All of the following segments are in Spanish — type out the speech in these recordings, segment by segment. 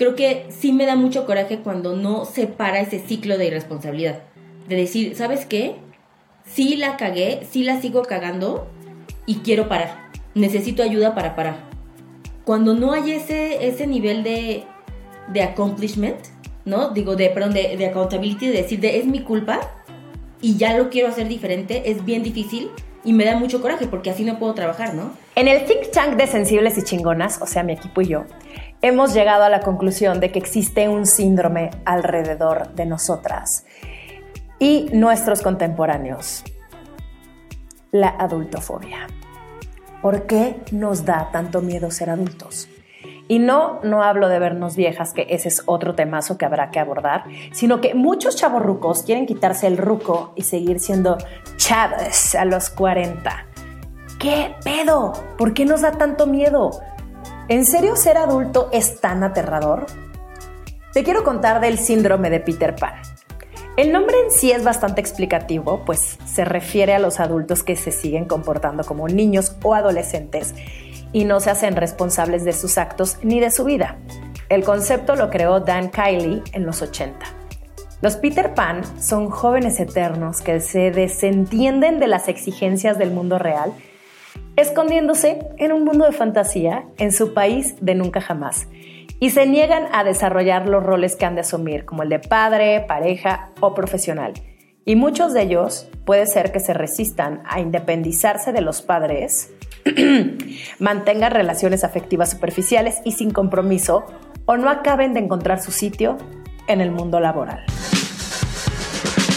creo que sí me da mucho coraje cuando no se para ese ciclo de irresponsabilidad. De decir, ¿sabes qué? Sí la cagué, sí la sigo cagando y quiero parar. Necesito ayuda para parar. Cuando no hay ese, ese nivel de, de accomplishment, ¿no? Digo, de, perdón, de, de accountability, de decir, de es mi culpa y ya lo quiero hacer diferente, es bien difícil y me da mucho coraje porque así no puedo trabajar, ¿no? En el think tank de sensibles y chingonas, o sea, mi equipo y yo, hemos llegado a la conclusión de que existe un síndrome alrededor de nosotras y nuestros contemporáneos, la adultofobia. ¿Por qué nos da tanto miedo ser adultos? Y no, no hablo de vernos viejas, que ese es otro temazo que habrá que abordar, sino que muchos chavos rucos quieren quitarse el ruco y seguir siendo chavos a los 40. ¿Qué pedo? ¿Por qué nos da tanto miedo? ¿En serio ser adulto es tan aterrador? Te quiero contar del síndrome de Peter Pan. El nombre en sí es bastante explicativo, pues se refiere a los adultos que se siguen comportando como niños o adolescentes y no se hacen responsables de sus actos ni de su vida. El concepto lo creó Dan Kiley en los 80. Los Peter Pan son jóvenes eternos que se desentienden de las exigencias del mundo real escondiéndose en un mundo de fantasía en su país de nunca jamás. Y se niegan a desarrollar los roles que han de asumir, como el de padre, pareja o profesional. Y muchos de ellos puede ser que se resistan a independizarse de los padres, mantengan relaciones afectivas superficiales y sin compromiso, o no acaben de encontrar su sitio en el mundo laboral.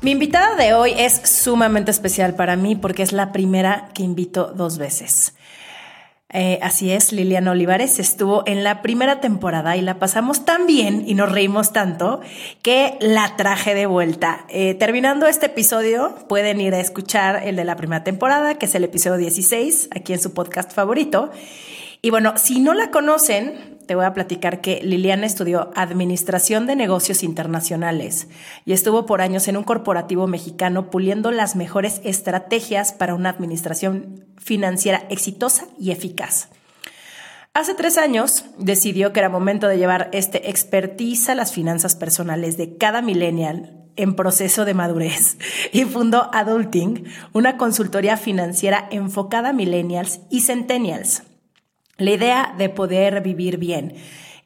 Mi invitada de hoy es sumamente especial para mí porque es la primera que invito dos veces. Eh, así es, Liliana Olivares estuvo en la primera temporada y la pasamos tan bien y nos reímos tanto que la traje de vuelta. Eh, terminando este episodio, pueden ir a escuchar el de la primera temporada, que es el episodio 16, aquí en su podcast favorito. Y bueno, si no la conocen, te voy a platicar que Liliana estudió Administración de Negocios Internacionales y estuvo por años en un corporativo mexicano puliendo las mejores estrategias para una administración financiera exitosa y eficaz. Hace tres años decidió que era momento de llevar este expertise a las finanzas personales de cada millennial en proceso de madurez y fundó Adulting, una consultoría financiera enfocada a millennials y centennials. La idea de poder vivir bien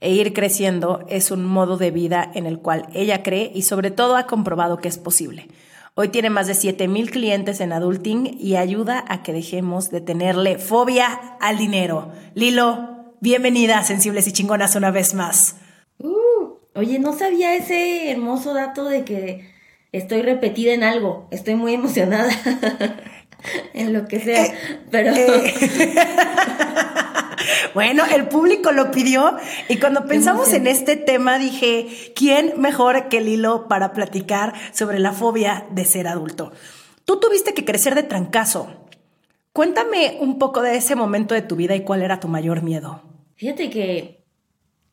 e ir creciendo es un modo de vida en el cual ella cree y sobre todo ha comprobado que es posible. Hoy tiene más de 7000 clientes en Adulting y ayuda a que dejemos de tenerle fobia al dinero. Lilo, bienvenida Sensibles y Chingonas una vez más. Uh, oye, no sabía ese hermoso dato de que estoy repetida en algo. Estoy muy emocionada. en lo que sea, eh, pero... Eh. Bueno, el público lo pidió y cuando pensamos en este tema dije, ¿quién mejor que Lilo para platicar sobre la fobia de ser adulto? Tú tuviste que crecer de trancazo. Cuéntame un poco de ese momento de tu vida y cuál era tu mayor miedo. Fíjate que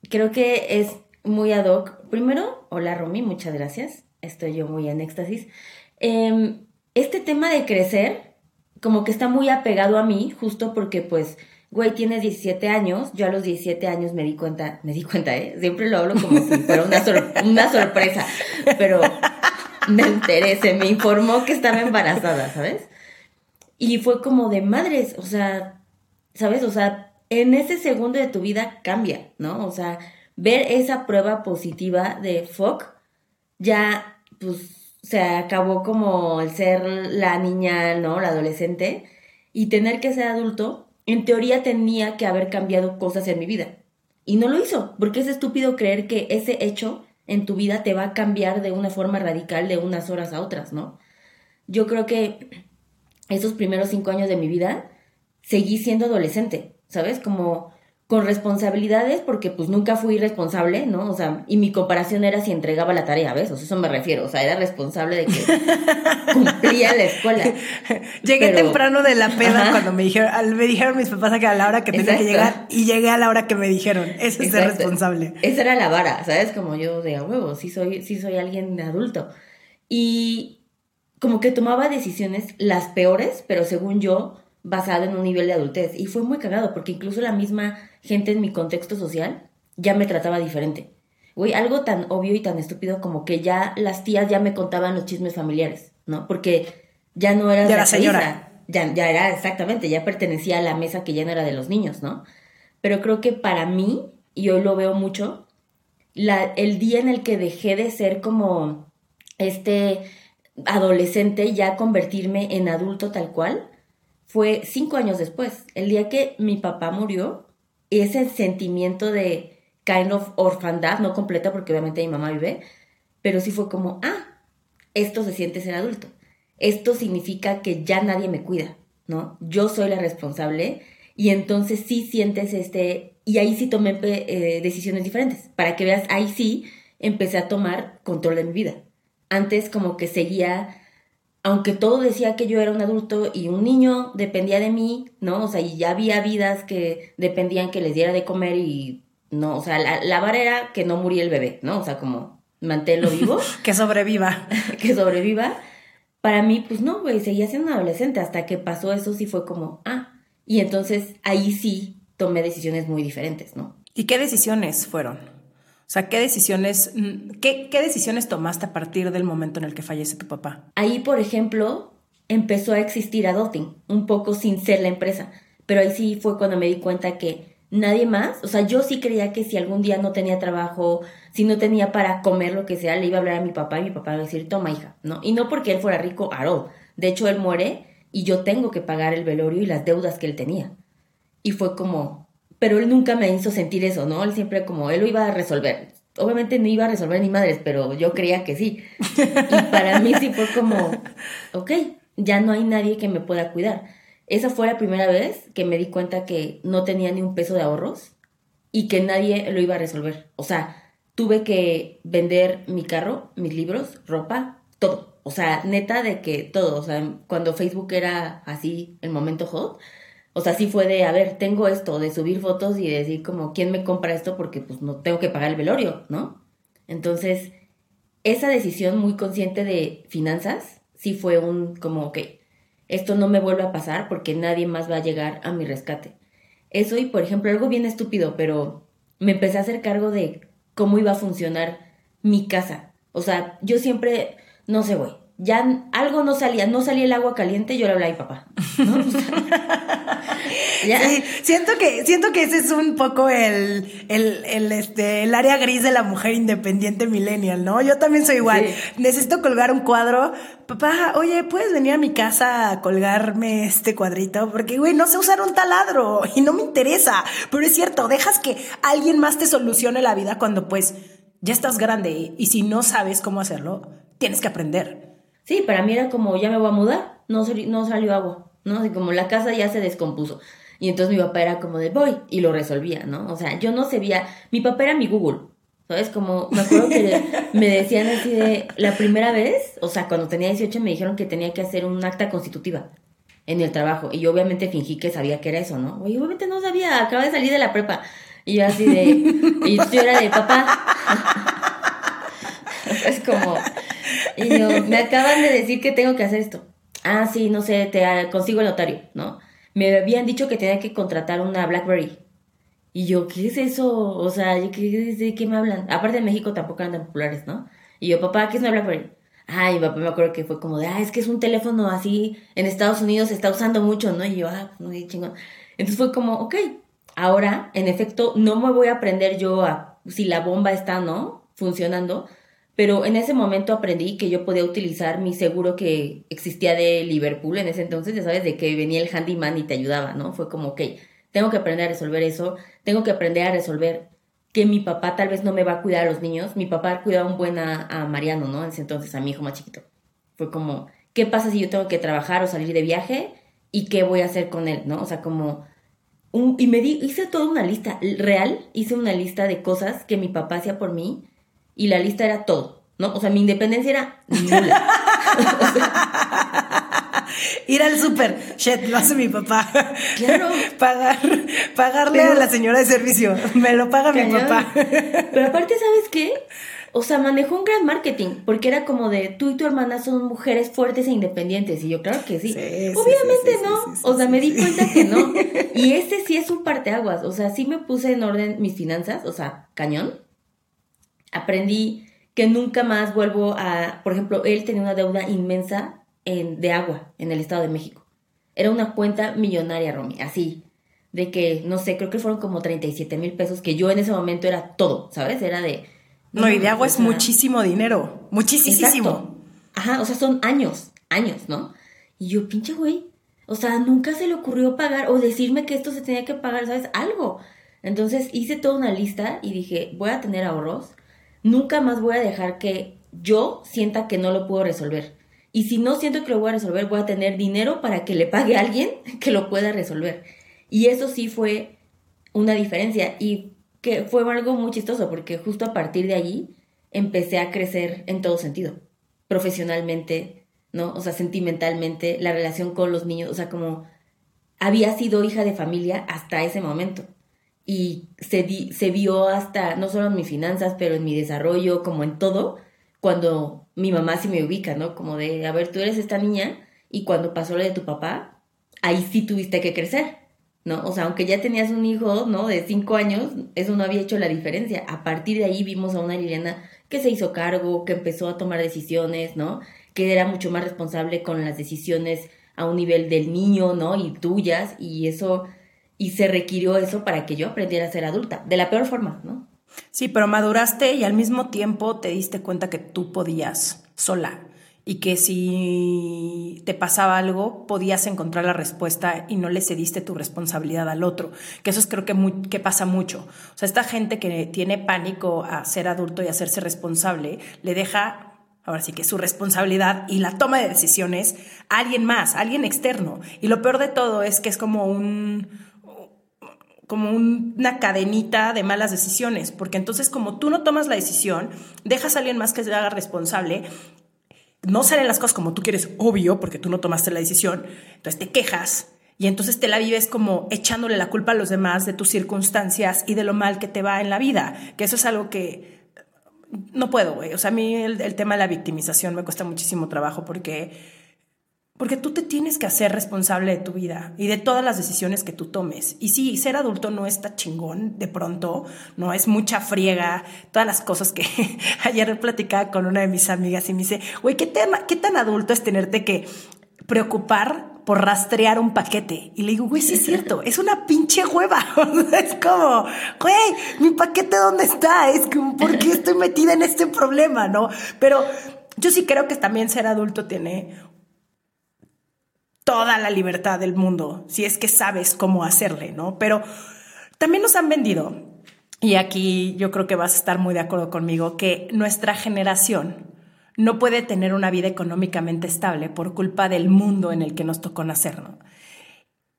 creo que es muy ad hoc. Primero, hola Romy, muchas gracias. Estoy yo muy en éxtasis. Em, este tema de crecer, como que está muy apegado a mí, justo porque pues güey, tienes 17 años, yo a los 17 años me di cuenta, me di cuenta, ¿eh? Siempre lo hablo como si fuera una, una sorpresa, pero me enteré, se me informó que estaba embarazada, ¿sabes? Y fue como de madres, o sea, ¿sabes? O sea, en ese segundo de tu vida cambia, ¿no? O sea, ver esa prueba positiva de fuck, ya, pues, se acabó como el ser la niña, ¿no? La adolescente, y tener que ser adulto, en teoría tenía que haber cambiado cosas en mi vida. Y no lo hizo, porque es estúpido creer que ese hecho en tu vida te va a cambiar de una forma radical de unas horas a otras, ¿no? Yo creo que esos primeros cinco años de mi vida seguí siendo adolescente, ¿sabes? Como con responsabilidades porque pues nunca fui responsable, ¿no? O sea, y mi comparación era si entregaba la tarea, ¿ves? O sea, eso me refiero, o sea, era responsable de que cumplía la escuela. Llegué temprano de la peda cuando me dijeron, me dijeron mis papás que a la hora que tenía que llegar y llegué a la hora que me dijeron, eso es ser responsable. Esa era la vara, ¿sabes? Como yo de a huevo, sí soy, sí soy alguien adulto. Y como que tomaba decisiones las peores, pero según yo, basado en un nivel de adultez. Y fue muy cagado, porque incluso la misma gente en mi contexto social ya me trataba diferente. Güey, algo tan obvio y tan estúpido como que ya las tías ya me contaban los chismes familiares, ¿no? Porque ya no era... Ya la señora. Ya, ya era, exactamente, ya pertenecía a la mesa que ya no era de los niños, ¿no? Pero creo que para mí, y hoy lo veo mucho, la, el día en el que dejé de ser como este adolescente, ya convertirme en adulto tal cual, fue cinco años después, el día que mi papá murió, ese sentimiento de kind of orfandad, no completa porque obviamente mi mamá vive, pero sí fue como, ah, esto se siente ser adulto. Esto significa que ya nadie me cuida, ¿no? Yo soy la responsable y entonces sí sientes este, y ahí sí tomé eh, decisiones diferentes, para que veas, ahí sí empecé a tomar control de mi vida. Antes como que seguía aunque todo decía que yo era un adulto y un niño dependía de mí, ¿no? O sea, y ya había vidas que dependían que les diera de comer y, no, o sea, la, la vara era que no muriera el bebé, ¿no? O sea, como manténlo vivo. que sobreviva. que sobreviva. Para mí, pues no, güey, seguía siendo un adolescente hasta que pasó eso, sí fue como, ah, y entonces ahí sí tomé decisiones muy diferentes, ¿no? ¿Y qué decisiones fueron? O sea, ¿qué decisiones, mm, qué, qué decisiones tomaste a partir del momento en el que fallece tu papá? Ahí, por ejemplo, empezó a existir Adopting, un poco sin ser la empresa. Pero ahí sí fue cuando me di cuenta que nadie más, o sea, yo sí creía que si algún día no tenía trabajo, si no tenía para comer lo que sea, le iba a hablar a mi papá y mi papá iba a decir, toma hija, ¿no? Y no porque él fuera rico, aro. De hecho, él muere y yo tengo que pagar el velorio y las deudas que él tenía. Y fue como, pero él nunca me hizo sentir eso, ¿no? Él siempre como, él lo iba a resolver. Obviamente no iba a resolver ni madres, pero yo creía que sí. Y para mí sí fue como, ok, ya no hay nadie que me pueda cuidar. Esa fue la primera vez que me di cuenta que no tenía ni un peso de ahorros y que nadie lo iba a resolver. O sea, tuve que vender mi carro, mis libros, ropa, todo. O sea, neta de que todo. O sea, cuando Facebook era así, el momento hot, o sea, sí fue de, a ver, tengo esto, de subir fotos y decir como, ¿quién me compra esto? Porque pues no tengo que pagar el velorio, ¿no? Entonces, esa decisión muy consciente de finanzas, sí fue un como, ok, esto no me vuelve a pasar porque nadie más va a llegar a mi rescate. Eso y, por ejemplo, algo bien estúpido, pero me empecé a hacer cargo de cómo iba a funcionar mi casa. O sea, yo siempre, no sé, güey, ya algo no salía, no salía el agua caliente, yo le hablaba a mi papá. Sí, siento que, siento que ese es un poco el, el, este, el área gris de la mujer independiente millennial, ¿no? Yo también soy igual. Necesito colgar un cuadro. Papá, oye, ¿puedes venir a mi casa a colgarme este cuadrito? Porque, güey, no sé usar un taladro y no me interesa. Pero es cierto, dejas que alguien más te solucione la vida cuando, pues, ya estás grande y si no sabes cómo hacerlo, tienes que aprender. Sí, para mí era como, ya me voy a mudar, no, no salió agua, ¿no? Así como la casa ya se descompuso. Y entonces mi papá era como de, voy, y lo resolvía, ¿no? O sea, yo no sabía, mi papá era mi Google, ¿sabes? Como, me acuerdo que me decían así de, la primera vez, o sea, cuando tenía 18 me dijeron que tenía que hacer un acta constitutiva en el trabajo. Y yo obviamente fingí que sabía que era eso, ¿no? Y obviamente no sabía, acaba de salir de la prepa. Y yo así de, y yo era de papá. es como, y yo, me acaban de decir que tengo que hacer esto. Ah, sí, no sé, te consigo el notario, ¿no? Me habían dicho que tenía que contratar una BlackBerry. Y yo, ¿qué es eso? O sea, ¿qué, ¿de qué me hablan? Aparte en México tampoco eran tan populares, ¿no? Y yo, papá, ¿qué es una BlackBerry? Ay, mi papá me acuerdo que fue como de, ah, es que es un teléfono así, en Estados Unidos se está usando mucho, ¿no? Y yo, ah, muy chingón. Entonces fue como, ok, ahora, en efecto, no me voy a aprender yo a si la bomba está, ¿no? Funcionando, pero en ese momento aprendí que yo podía utilizar mi seguro que existía de Liverpool en ese entonces, ya sabes, de que venía el handyman y te ayudaba, ¿no? Fue como, ok, tengo que aprender a resolver eso, tengo que aprender a resolver que mi papá tal vez no me va a cuidar a los niños, mi papá cuidaba un buen a, Mariano, ¿no? En ese entonces, a mi hijo más chiquito. Fue como, ¿qué pasa si yo tengo que trabajar o salir de viaje? ¿Y qué voy a hacer con él, ¿no? O sea, como un- y me di, hice toda una lista real, hice una lista de cosas que mi papá hacía por mí y la lista era todo, ¿no? O sea, mi independencia era nula. Ir al súper, shit, lo hace mi papá. Claro. Pagar, pagarle Pero- a la señora de servicio. Me lo paga mi papá. Pero aparte, ¿sabes qué? O sea, manejó un gran marketing, porque era como de tú y tu hermana son mujeres fuertes e independientes. Y yo, claro que sí. Obviamente sí, sí, no. o sea, me di cuenta que no. Y este sí es un parteaguas. O sea, sí me puse en orden mis finanzas, o sea, cañón. Aprendí que nunca más vuelvo a. Por ejemplo, él tenía una deuda inmensa en, de agua en el Estado de México. Era una cuenta millonaria, Romy, así. De que, no sé, creo que fueron como 37 mil pesos, que yo en ese momento era todo, ¿sabes? Era de. No, y de agua es muchísimo dinero. Muchísimo. Exacto. Ajá, o sea, son años, años, ¿no? Y yo, pinche güey. O sea, nunca se le ocurrió pagar o decirme que esto se tenía que pagar, ¿sabes? Algo. Entonces hice toda una lista y dije, voy a tener ahorros. Nunca más voy a dejar que yo sienta que no lo puedo resolver. Y si no siento que lo voy a resolver, voy a tener dinero para que le pague a alguien que lo pueda resolver. Y eso sí fue una diferencia y que fue algo muy chistoso porque justo a partir de allí empecé a crecer en todo sentido, profesionalmente, ¿no? O sea, sentimentalmente, la relación con los niños, o sea, como había sido hija de familia hasta ese momento y se, di- se vio hasta, no solo en mis finanzas, pero en mi desarrollo, como en todo, cuando mi mamá sí me ubica, ¿no? Como de, a ver, tú eres esta niña y cuando pasó lo de tu papá, ahí sí tuviste que crecer, ¿no? O sea, aunque ya tenías un hijo, ¿no? De cinco años, eso no había hecho la diferencia. A partir de ahí vimos a una Liliana que se hizo cargo, que empezó a tomar decisiones, ¿no? Que era mucho más responsable con las decisiones a un nivel del niño, ¿no? Y tuyas, y eso, y se requirió eso para que yo aprendiera a ser adulta, de la peor forma, ¿no? Sí, pero maduraste y al mismo tiempo te diste cuenta que tú podías sola y que si te pasaba algo podías encontrar la respuesta y no le cediste tu responsabilidad al otro, que eso es creo que, muy, que pasa mucho. O sea, esta gente que tiene pánico a ser adulto y hacerse responsable, le deja ahora sí que su responsabilidad y la toma de decisiones a alguien más, a alguien externo. Y lo peor de todo es que es como un como un- una cadenita de malas decisiones, porque entonces como tú no tomas la decisión, dejas a alguien más que se haga responsable, no salen las cosas como tú quieres, obvio, porque tú no tomaste la decisión, entonces te quejas y entonces te la vives como echándole la culpa a los demás de tus circunstancias y de lo mal que te va en la vida, que eso es algo que no puedo, güey. O sea, a mí el, el tema de la victimización me cuesta muchísimo trabajo porque porque tú te tienes que hacer responsable de tu vida y de todas las decisiones que tú tomes. Y sí, ser adulto no está chingón de pronto, no es mucha friega, todas las cosas que ayer platicaba con una de mis amigas y me dice, güey, ¿qué ¿qué tan adulto es tenerte que preocupar por rastrear un paquete? Y le digo, güey, sí es cierto, es una pinche hueva. Es como, güey, mi paquete dónde está? Es como, ¿por qué estoy metida en este problema? ¿No? Pero yo sí creo que también ser adulto tiene toda la libertad del mundo, si es que sabes cómo hacerle, ¿no? Pero también nos han vendido, y aquí yo creo que vas a estar muy de acuerdo conmigo, que nuestra generación no puede tener una vida económicamente estable por culpa del mundo en el que nos tocó nacer, ¿no?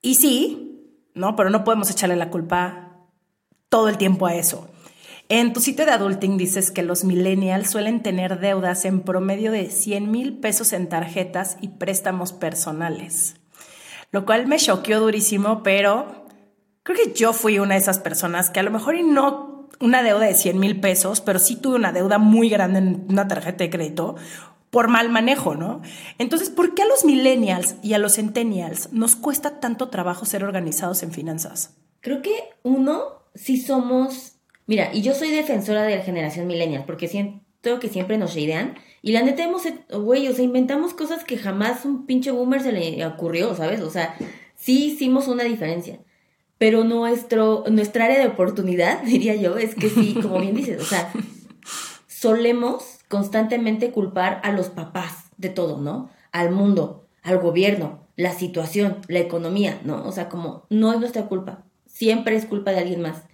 Y sí, ¿no? Pero no podemos echarle la culpa todo el tiempo a eso. En tu sitio de Adulting dices que los millennials suelen tener deudas en promedio de 100 mil pesos en tarjetas y préstamos personales. Lo cual me choqueó durísimo, pero creo que yo fui una de esas personas que a lo mejor no una deuda de 100 mil pesos, pero sí tuve una deuda muy grande en una tarjeta de crédito por mal manejo, ¿no? Entonces, ¿por qué a los millennials y a los centennials nos cuesta tanto trabajo ser organizados en finanzas? Creo que uno, sí somos, mira, y yo soy defensora de la generación millennial, porque siento que siempre nos idean, y la neta hemos, güey, o sea, inventamos cosas que jamás un pinche boomer se le ocurrió, ¿sabes? O sea, sí hicimos una diferencia. Pero nuestro, nuestra área de oportunidad, diría yo, es que sí, como bien dices, o sea, solemos constantemente culpar a los papás de todo, ¿no? Al mundo, al gobierno, la situación, la economía, ¿no? O sea, como no es nuestra culpa, siempre es culpa de alguien más.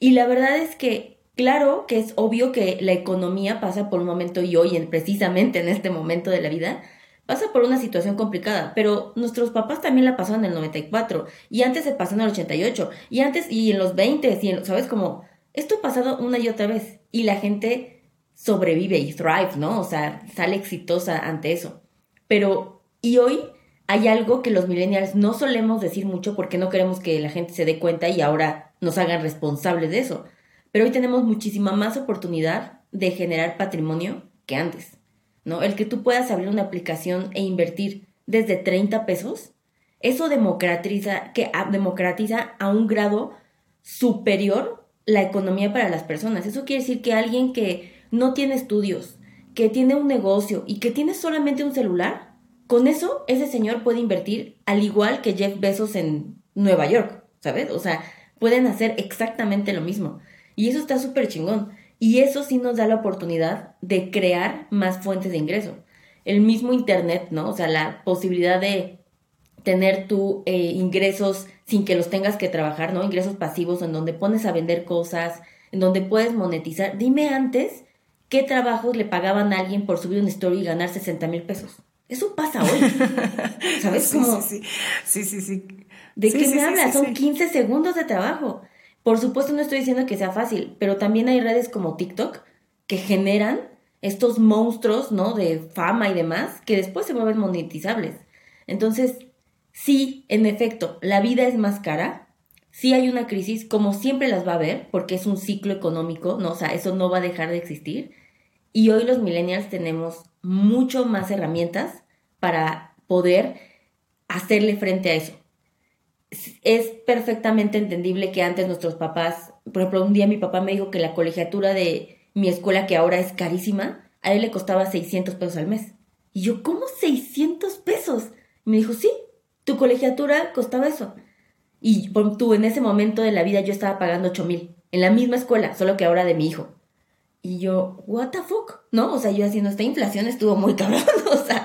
Y la verdad es que, claro que es obvio que la economía pasa por un momento y hoy, en, precisamente en este momento de la vida, pasa por una situación complicada, pero nuestros papás también la pasaron en el 94 y antes se pasó en el 88 y antes y en los 20 y en, sabes como esto ha pasado una y otra vez y la gente sobrevive y thrive, ¿no? O sea, sale exitosa ante eso. Pero y hoy hay algo que los millennials no solemos decir mucho porque no queremos que la gente se dé cuenta y ahora nos hagan responsables de eso. Pero hoy tenemos muchísima más oportunidad de generar patrimonio que antes, ¿no? El que tú puedas abrir una aplicación e invertir desde 30 pesos, eso democratiza, que democratiza a un grado superior la economía para las personas. Eso quiere decir que alguien que no tiene estudios, que tiene un negocio y que tiene solamente un celular, con eso ese señor puede invertir al igual que Jeff Bezos en Nueva York, ¿sabes? O sea, pueden hacer exactamente lo mismo. Y eso está súper chingón. Y eso sí nos da la oportunidad de crear más fuentes de ingreso. El mismo Internet, ¿no? O sea, la posibilidad de tener tu eh, ingresos sin que los tengas que trabajar, ¿no? Ingresos pasivos en donde pones a vender cosas, en donde puedes monetizar. Dime antes qué trabajos le pagaban a alguien por subir una story y ganar 60 mil pesos. Eso pasa hoy. ¿Sabes? Sí, sí, sí, sí, sí, ¿De qué me hablas? Son 15 segundos de trabajo. Por supuesto no estoy diciendo que sea fácil, pero también hay redes como TikTok que generan estos monstruos, ¿no? De fama y demás, que después se vuelven monetizables. Entonces, sí, en efecto, la vida es más cara, sí hay una crisis, como siempre las va a haber, porque es un ciclo económico, ¿no? O sea, eso no va a dejar de existir. Y hoy los millennials tenemos mucho más herramientas para poder hacerle frente a eso es perfectamente entendible que antes nuestros papás, por ejemplo, un día mi papá me dijo que la colegiatura de mi escuela, que ahora es carísima, a él le costaba 600 pesos al mes. Y yo, ¿cómo 600 pesos? Y me dijo, sí, tu colegiatura costaba eso. Y tú, en ese momento de la vida yo estaba pagando 8 mil, en la misma escuela, solo que ahora de mi hijo. Y yo, what the fuck, ¿no? O sea, yo haciendo esta inflación estuvo muy cabrón, o sea,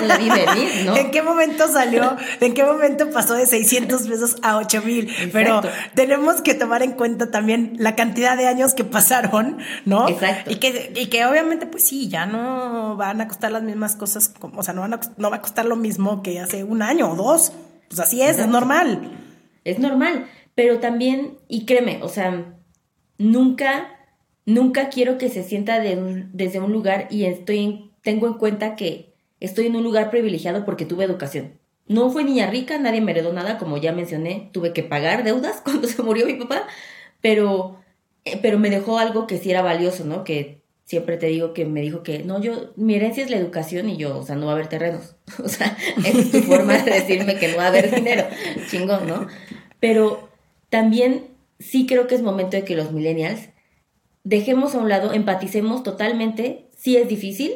no la vi venir, ¿no? ¿En qué momento salió? ¿En qué momento pasó de 600 pesos a 8 mil? Pero tenemos que tomar en cuenta también la cantidad de años que pasaron, ¿no? Exacto. Y que, y que obviamente, pues sí, ya no van a costar las mismas cosas, como, o sea, no, van a, no va a costar lo mismo que hace un año o dos. Pues así es, es normal. Es normal, pero también, y créeme, o sea, nunca Nunca quiero que se sienta desde un lugar y estoy tengo en cuenta que estoy en un lugar privilegiado porque tuve educación. No fue niña rica, nadie me heredó nada, como ya mencioné, tuve que pagar deudas cuando se murió mi papá, pero, eh, pero me dejó algo que sí era valioso, ¿no? Que siempre te digo que me dijo que, no, yo, mi herencia es la educación y yo, o sea, no va a haber terrenos. O sea, es tu forma de decirme que no va a haber dinero. Chingón, ¿no? Pero también sí creo que es momento de que los millennials dejemos a un lado, empaticemos totalmente, si es difícil,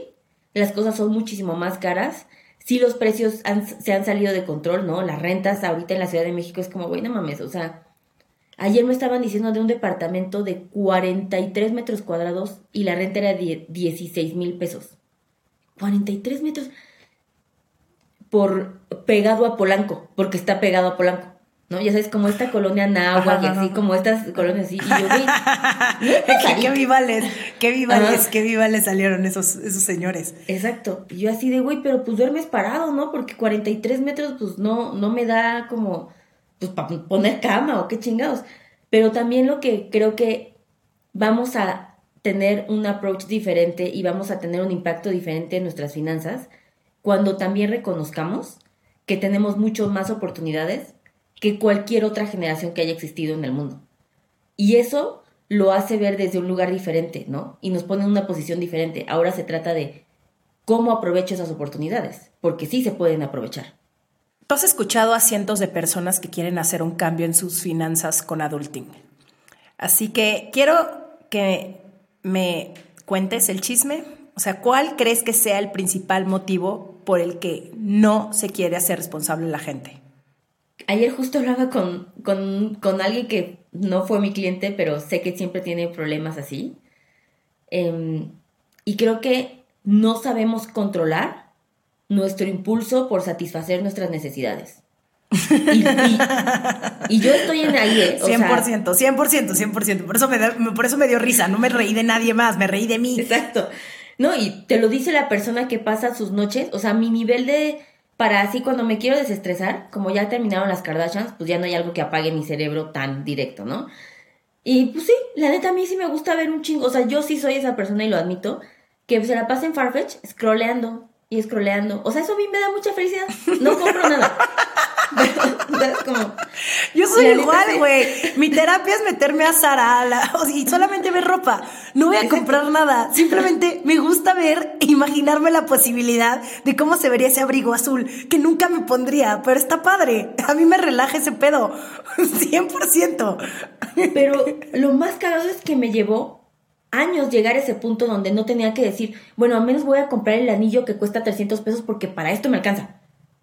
las cosas son muchísimo más caras, si los precios se han salido de control, ¿no? Las rentas ahorita en la Ciudad de México es como, güey, no mames, o sea, ayer me estaban diciendo de un departamento de 43 metros cuadrados y la renta era de 16 mil pesos. 43 metros por pegado a Polanco, porque está pegado a Polanco. ¿No? Ya sabes, como esta colonia náhuatl y así, como estas colonias así. Y yo, qué vivales, qué vivales, qué vivales salieron esos, esos señores. Exacto. Y yo así de, güey, pero pues duermes parado, ¿no? Porque 43 metros, pues no, no me da como, pues para poner cama o qué chingados. Pero también lo que creo que vamos a tener un approach diferente y vamos a tener un impacto diferente en nuestras finanzas cuando también reconozcamos que tenemos mucho más oportunidades que cualquier otra generación que haya existido en el mundo. Y eso lo hace ver desde un lugar diferente, ¿no? Y nos pone en una posición diferente. Ahora se trata de cómo aprovecho esas oportunidades, porque sí se pueden aprovechar. Tú has escuchado a cientos de personas que quieren hacer un cambio en sus finanzas con adulting. Así que quiero que me cuentes el chisme. O sea, ¿cuál crees que sea el principal motivo por el que no se quiere hacer responsable la gente? Ayer justo hablaba con, con, alguien que no fue mi cliente, pero sé que siempre tiene problemas así. Em, y creo que no sabemos controlar nuestro impulso por satisfacer nuestras necesidades. Y, yo estoy en ahí. ¿eh? 100%, 100%, 100%. Por eso, me por eso me dio risa. No me reí de nadie más, me reí de mí. Exacto. No, y te lo dice la persona que pasa sus noches, o sea, mi nivel de para así cuando me quiero desestresar, como ya terminaron las Kardashians, pues ya no hay algo que apague mi cerebro tan directo, ¿no? Y pues sí, la neta a mí sí me gusta ver un chingo, o sea, yo sí soy esa persona y lo admito, que se la pasa en Farfetch scrolleando y scrolleando. O sea, eso a mí me da mucha felicidad. No compro nada. como, Yo soy igual, güey. Mi terapia es meterme a Zara y solamente ver ropa. No voy a comprar nada. Simplemente me gusta ver e imaginarme la posibilidad de cómo se vería ese abrigo azul, que nunca me pondría, pero está padre. A mí me relaja ese pedo. 100%. Pero lo más cagado es que me llevó años llegar a ese punto donde no tenía que decir, bueno, al menos voy a comprar el anillo que cuesta 300 pesos porque para esto me alcanza.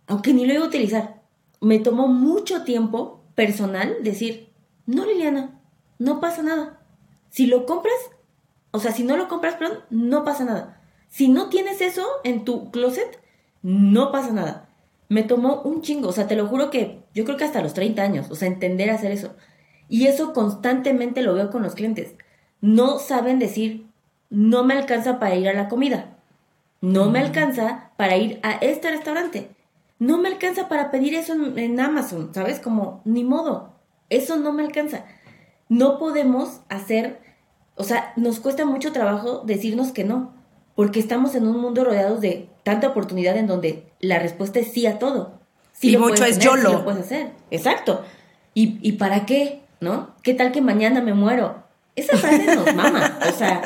Aunque ni lo iba a utilizar me tomó mucho tiempo personal decir, no Liliana, no pasa nada. Si lo compras, o sea, si no lo compras, perdón, no pasa nada. Si no tienes eso en tu closet, no pasa nada. Me tomó un chingo, o sea, te lo juro que yo creo que hasta los 30 años, o sea, entender hacer eso. Y eso constantemente lo veo con los clientes. No saben decir, no me alcanza para ir a la comida. No me alcanza para ir a este restaurante no me alcanza para pedir eso en, Amazon, ¿sabes? Como, ni modo, eso no me alcanza. No podemos hacer, o sea, nos cuesta mucho trabajo decirnos que no, porque estamos en un mundo rodeados de tanta oportunidad en donde la respuesta es sí a todo. Sí y mucho es yo lo. puedes hacer. Exacto. ¿Y, ¿Y para qué? ¿No? ¿Qué tal que mañana me muero? Esa frase nos mama. O sea,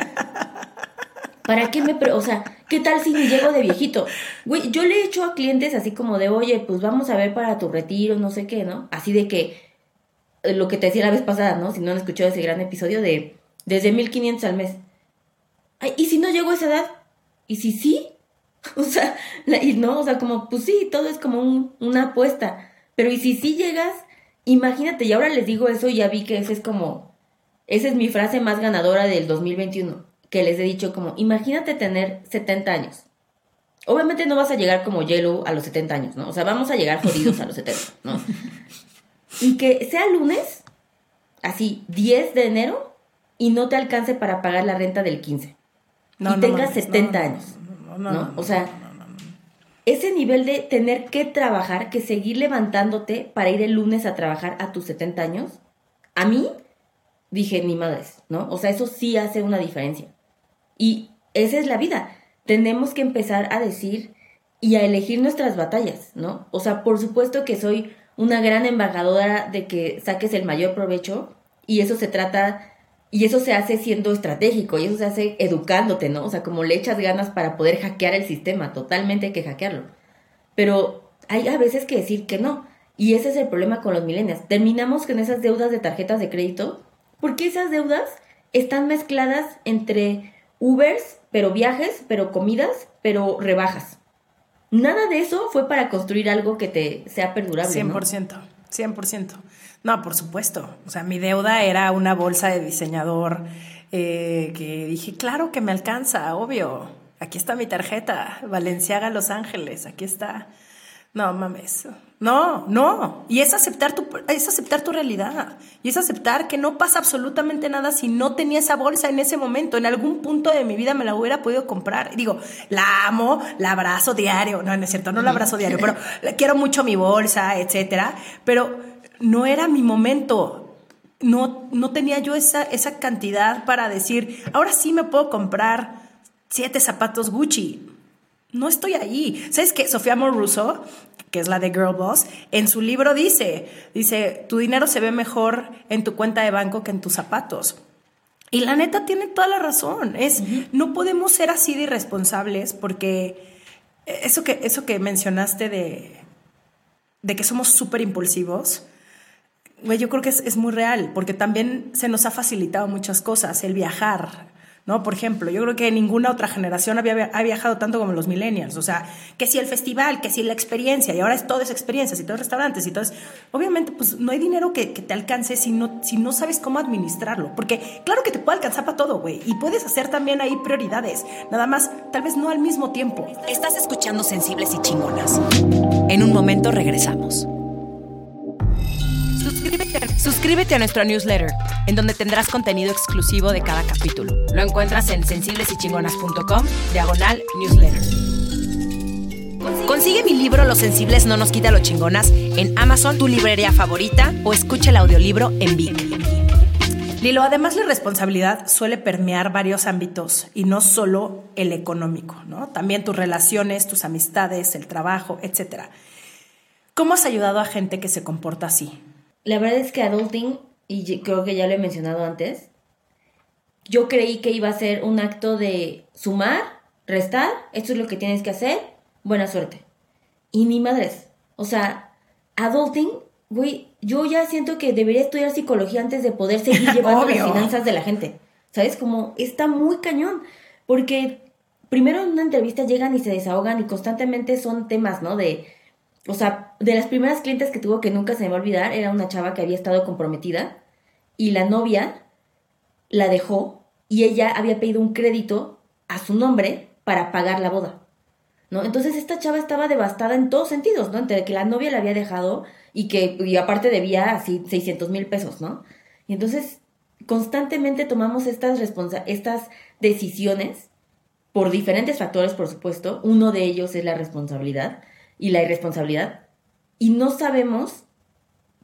¿Para qué me... o sea, ¿qué tal si llego de viejito? Güey, yo le he hecho a clientes así como de, oye, pues vamos a ver para tu retiro, no sé qué, ¿no? Así de que, eh, lo que te decía la vez pasada, ¿no? Si no han escuchado ese gran episodio de, desde 1500 al mes. Ay, ¿y si no llego a esa edad? ¿Y si sí? O sea, y no, o sea, como, pues sí, todo es como una apuesta. Pero ¿y si sí llegas? Imagínate, y ahora les digo eso y ya vi que esa es como, esa es mi frase más ganadora del 2021 que les he dicho como, imagínate tener 70 años. Obviamente no vas a llegar como Yellow a los 70 años, ¿no? O sea, vamos a llegar jodidos a los 70, ¿no? Y que sea lunes, así, 10 de enero, y no te alcance para pagar la renta del 15. No, y tengas 70 años, ¿no? O sea, ese nivel de tener que trabajar, que seguir levantándote para ir el lunes a trabajar a tus 70 años, a mí dije, ni madres, ¿no? O sea, eso sí hace una diferencia. Y esa es la vida. Tenemos que empezar a decir y a elegir nuestras batallas, ¿no? O sea, por supuesto que soy una gran embajadora de que saques el mayor provecho y eso se trata y eso se hace siendo estratégico y eso se hace educándote, ¿no? O sea, como le echas ganas para poder hackear el sistema, totalmente hay que hackearlo. Pero hay a veces que decir que no. Y ese es el problema con los millennials. Terminamos con esas deudas de tarjetas de crédito porque esas deudas están mezcladas entre Ubers, pero viajes, pero comidas, pero rebajas. Nada de eso fue para construir algo que te sea perdurable. 100%, 100%. No, por supuesto. O sea, mi deuda era una bolsa de diseñador eh, que dije, claro que me alcanza, obvio. Aquí está mi tarjeta, Valenciaga Los Ángeles, aquí está. No mames. No, no. Y es aceptar tu, es aceptar tu realidad. Y es aceptar que no pasa absolutamente nada si no tenía esa bolsa en ese momento. En algún punto de mi vida me la hubiera podido comprar. Digo, la amo, la abrazo diario. No, no es cierto, no la abrazo diario, pero quiero mucho mi bolsa, etcétera. Pero no era mi momento. No, no tenía yo esa, esa cantidad para decir, ahora sí me puedo comprar siete zapatos Gucci no estoy ahí. ¿Sabes qué? Sofía Moruso, que es la de Girl Boss, en su libro dice, dice, tu dinero se ve mejor en tu cuenta de banco que en tus zapatos. Y la neta tiene toda la razón. Es, no podemos ser así de irresponsables porque eso que, eso que mencionaste de, de que somos súper impulsivos, yo creo que es, es muy real, porque también se nos ha facilitado muchas cosas, el viajar, ¿no? Por ejemplo, yo creo que ninguna otra generación había, ha viajado tanto como los millennials. O sea, que si el festival, que si la experiencia, y ahora es toda esa experiencia, y todos restaurantes, y todo Obviamente, pues no hay dinero que, te alcance si no, si no sabes cómo administrarlo. Porque claro que te puede alcanzar para todo, güey. Y puedes hacer también ahí prioridades. Nada más, tal vez no al mismo tiempo. Estás escuchando Sensibles y Chingonas. En un momento regresamos. Suscríbete a nuestra newsletter en donde tendrás contenido exclusivo de cada capítulo. Lo encuentras en sensiblesychingonas.com, diagonal newsletter. Consigue mi libro Los sensibles no nos quita lo chingonas en Amazon, tu librería favorita, o escucha el audiolibro en Vic. Lilo, además la responsabilidad suele permear varios ámbitos y no solo el económico, ¿no? También tus relaciones, tus amistades, el trabajo, etc. ¿Cómo has ayudado a gente que se comporta así? La verdad es que adulting, y creo que ya lo he mencionado antes, yo creí que iba a ser un acto de sumar, restar, esto es lo que tienes que hacer, buena suerte. Y ni madres. O sea, adulting güey, yo ya siento que debería estudiar psicología antes de poder seguir llevando las finanzas de la gente. ¿Sabes? Como está muy cañón. Porque primero en una entrevista llegan y se desahogan y constantemente son temas, ¿no? De, o sea, de las primeras clientes que tuvo que nunca se me va a olvidar, era una chava que había estado comprometida y la novia la dejó y ella había pedido un crédito a su nombre para pagar la boda. ¿No? Entonces esta chava estaba devastada en todos sentidos, ¿no? Entre que la novia la había dejado y que y aparte debía así 600 mil pesos, ¿no? Y entonces constantemente tomamos estas, estas decisiones por diferentes factores, por supuesto. Uno de ellos es la responsabilidad y la irresponsabilidad. Y no sabemos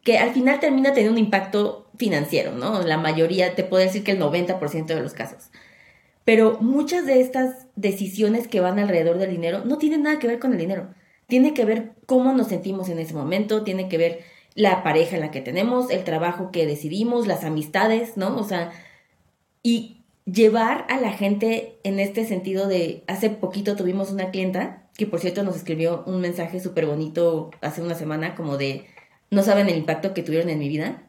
que al final termina teniendo un impacto financiero, ¿no? La mayoría, te puedo decir que el 90% de los casos. Pero muchas de estas decisiones que van alrededor del dinero no tienen nada que ver con el dinero tiene que ver cómo nos sentimos en ese momento, tiene que ver la pareja en la que tenemos, el trabajo que decidimos, las amistades, ¿no? O sea, y llevar a la gente en este sentido de, hace poquito tuvimos una clienta que por cierto nos escribió un mensaje súper bonito hace una semana como de, no saben el impacto que tuvieron en mi vida.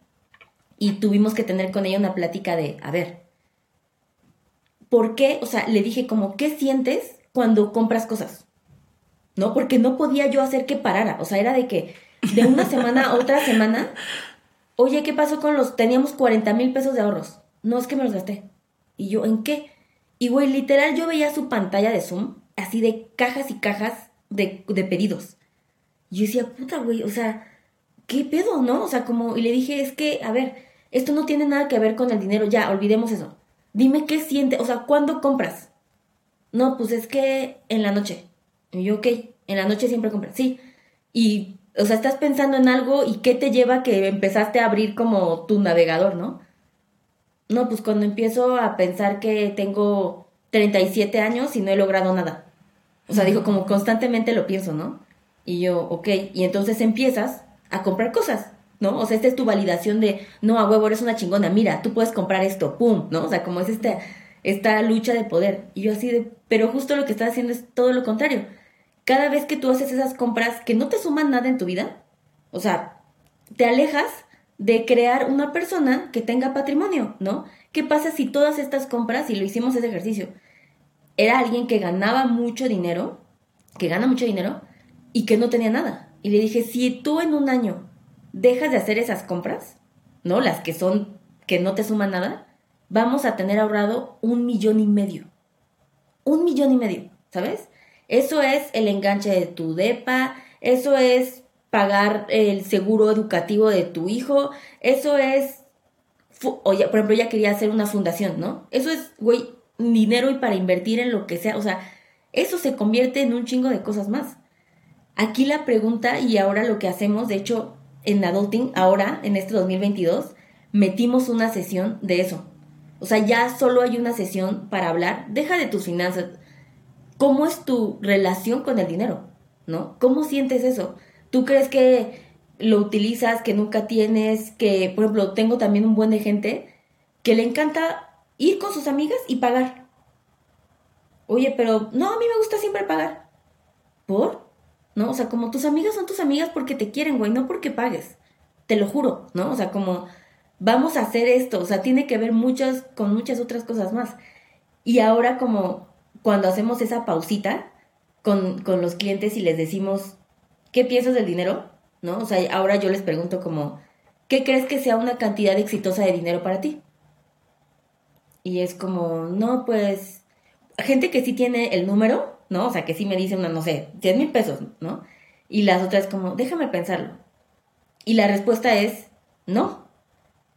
Y tuvimos que tener con ella una plática de, a ver, ¿por qué? O sea, le dije como, ¿qué sientes cuando compras cosas? ¿no? Porque no podía yo hacer que parara, o sea, era de que de una semana a otra semana, oye, ¿qué pasó con los, teníamos 40 mil pesos de ahorros? No, es que me los gasté. Y yo, ¿en qué? Y güey, literal, yo veía su pantalla de Zoom, así de cajas y cajas de, de pedidos. Y yo decía, puta, güey, o sea, ¿qué pedo, no? O sea, como, y le dije, es que, a ver, esto no tiene nada que ver con el dinero, ya, olvidemos eso. Dime qué siente, o sea, ¿cuándo compras? No, pues es que en la noche. Y yo, ok, en la noche siempre compras. Sí. Y, o sea, estás pensando en algo y qué te lleva que empezaste a abrir como tu navegador, ¿no? No, pues cuando empiezo a pensar que tengo 37 años y no he logrado nada. O sea, dijo, como constantemente lo pienso, ¿no? Y yo, ok. Y entonces empiezas a comprar cosas, ¿no? O sea, esta es tu validación de, no, a huevo, eres una chingona, mira, tú puedes comprar esto, pum, ¿no? O sea, como es esta, esta lucha de poder. Y yo así de, pero justo lo que estás haciendo es todo lo contrario cada vez que tú haces esas compras que no te suman nada en tu vida, o sea, te alejas de crear una persona que tenga patrimonio, ¿no? ¿Qué pasa si todas estas compras, y lo hicimos ese ejercicio, era alguien que ganaba mucho dinero, que gana mucho dinero, y que no tenía nada? Y le dije, si tú en un año dejas de hacer esas compras, ¿no? Las que son, que no te suman nada, vamos a tener ahorrado un millón y medio. Un millón y medio, ¿sabes? Eso es el enganche de tu DEPA, eso es pagar el seguro educativo de tu hijo, eso es, o ya, por ejemplo, ella quería hacer una fundación, ¿no? Eso es, güey, dinero y para invertir en lo que sea, o sea, eso se convierte en un chingo de cosas más. Aquí la pregunta y ahora lo que hacemos, de hecho, en Adulting, ahora, en este 2022, metimos una sesión de eso. O sea, ya solo hay una sesión para hablar, deja de tus finanzas, ¿Cómo es tu relación con el dinero? ¿No? ¿Cómo sientes eso? ¿Tú crees que lo utilizas, que nunca tienes, que, por ejemplo, tengo también un buen de gente que le encanta ir con sus amigas y pagar. Oye, pero no, a mí me gusta siempre pagar. ¿Por? ¿No? O sea, como tus amigas son tus amigas porque te quieren, güey, no porque pagues. Te lo juro, ¿no? O sea, como vamos a hacer esto, o sea, tiene que ver muchas con muchas otras cosas más. Y ahora como cuando hacemos esa pausita con, los clientes y les decimos, ¿qué piensas del dinero? ¿No? O sea, ahora yo les pregunto como, ¿qué crees que sea una cantidad exitosa de dinero para ti? Y es como, no, pues, gente que sí tiene el número, ¿no? O sea, que sí me dice una, no sé, 10 mil pesos, ¿no? Y las otras como, déjame pensarlo. Y la respuesta es, no.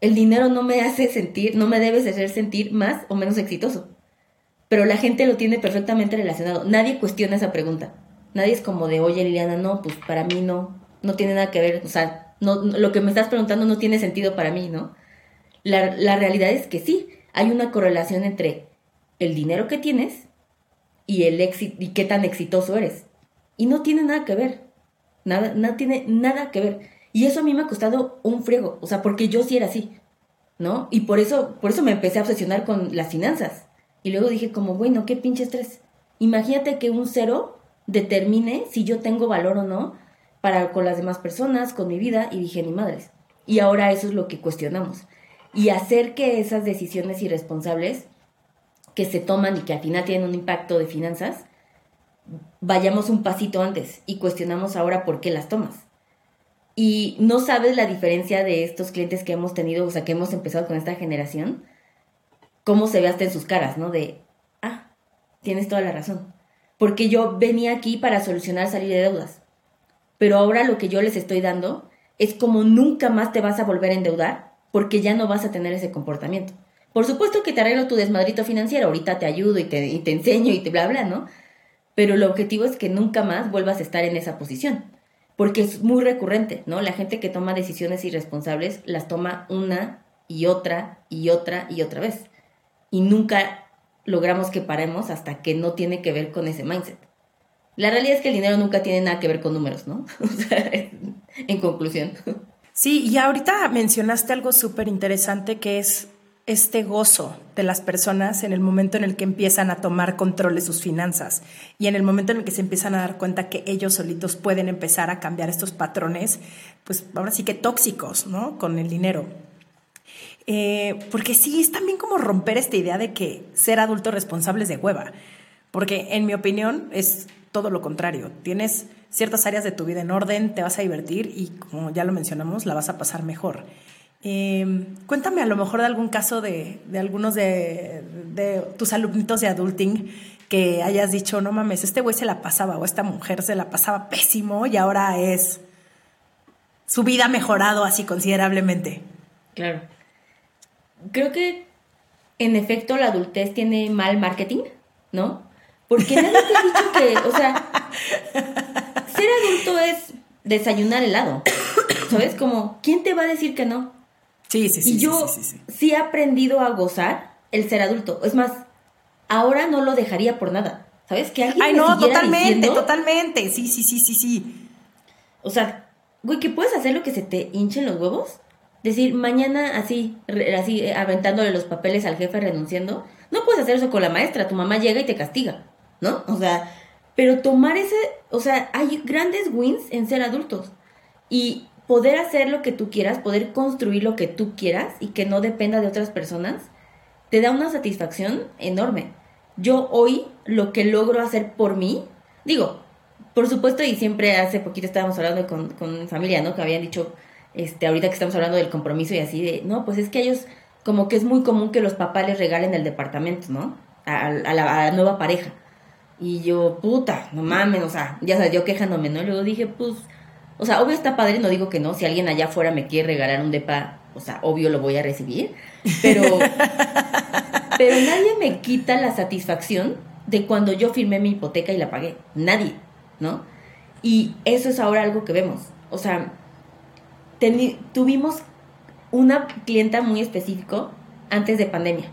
El dinero no me hace sentir, no me debes hacer sentir más o menos exitoso. Pero la gente lo tiene perfectamente relacionado. Nadie cuestiona esa pregunta. Nadie es como de, oye Liliana, no, pues para mí no, no tiene nada que ver, o sea, no, lo que me estás preguntando no tiene sentido para mí, ¿no? La, la realidad es que sí, hay una correlación entre el dinero que tienes y el éxito y qué tan exitoso eres. Y no tiene nada que ver. Nada, no tiene nada que ver. Y eso a mí me ha costado un friego, o sea, porque yo sí era así, ¿no? Y por eso, por eso me empecé a obsesionar con las finanzas. Y luego dije como, bueno, qué pinche estrés. Imagínate que un cero determine si yo tengo valor o no para con las demás personas, con mi vida, y dije, ni madres. Y ahora eso es lo que cuestionamos. Y hacer que esas decisiones irresponsables que se toman y que al final tienen un impacto de finanzas, vayamos un pasito antes y cuestionamos ahora por qué las tomas. Y no sabes la diferencia de estos clientes que hemos tenido, o sea, que hemos empezado con esta generación, cómo se ve hasta en sus caras, ¿no? De, ah, tienes toda la razón. Porque yo venía aquí para solucionar salir de deudas. Pero ahora lo que yo les estoy dando es como nunca más te vas a volver a endeudar porque ya no vas a tener ese comportamiento. Por supuesto que te arreglo tu desmadrito financiero, ahorita te ayudo y te, y te enseño y te bla, bla, ¿no? Pero el objetivo es que nunca más vuelvas a estar en esa posición, porque es muy recurrente, ¿no? La gente que toma decisiones irresponsables las toma una y otra y otra y otra vez. Y nunca logramos que paremos hasta que no tiene que ver con ese mindset. La realidad es que el dinero nunca tiene nada que ver con números, ¿no? O sea, en conclusión. Sí, y ahorita mencionaste algo súper interesante que es este gozo de las personas en el momento en el que empiezan a tomar control de sus finanzas y en el momento en el que se empiezan a dar cuenta que ellos solitos pueden empezar a cambiar estos patrones, pues ahora sí que tóxicos, ¿no? Con el dinero. Eh, porque sí, es también como romper esta idea de que ser adulto responsable es de hueva. Porque en mi opinión es todo lo contrario. Tienes ciertas áreas de tu vida en orden, te vas a divertir y como ya lo mencionamos, la vas a pasar mejor. Eh, cuéntame a lo mejor de algún caso de, de algunos de, de, tus alumnitos de adulting que hayas dicho, no mames, este güey se la pasaba o esta mujer se la pasaba pésimo y ahora es su vida ha mejorado así considerablemente. Claro. Creo que en efecto la adultez tiene mal marketing, ¿no? Porque nadie te ha dicho que, o sea, ser adulto es desayunar helado. ¿Sabes? Como, ¿quién te va a decir que no? Sí, sí, sí. Y yo sí, sí, sí, he aprendido a gozar el ser adulto. Es más, ahora no lo dejaría por nada. ¿Sabes? Que alguien Ay, me no, totalmente, diciendo- totalmente. Sí, sí, sí, sí, sí. O sea, güey, que puedes hacer lo que se te hinchen los huevos. Decir, mañana así, re- así, eh, aventándole los papeles al jefe renunciando. No puedes hacer eso con la maestra. Tu mamá llega y te castiga, ¿no? O sea, pero tomar ese. O sea, hay grandes wins en ser adultos. Y poder hacer lo que tú quieras, poder construir lo que tú quieras y que no dependa de otras personas, te da una satisfacción enorme. Yo hoy lo que logro hacer por mí, digo, por supuesto, y siempre hace poquito estábamos hablando con, con familia, ¿no? Que habían dicho, este, ahorita que estamos hablando del compromiso y así de, no, pues es que ellos, como que es muy común que los papás les regalen el departamento, ¿no? A, la nueva pareja. Y yo, puta, no mames, o sea, ya sabes, yo quejándome, ¿no? Luego dije, pues, o sea, obvio está padre, no digo que no, si alguien allá afuera me quiere regalar un depa, o sea, obvio lo voy a recibir, pero, pero nadie me quita la satisfacción de cuando yo firmé mi hipoteca y la pagué, nadie, ¿no? Y eso es ahora algo que vemos, o sea, tuvimos una clienta muy específico antes de pandemia.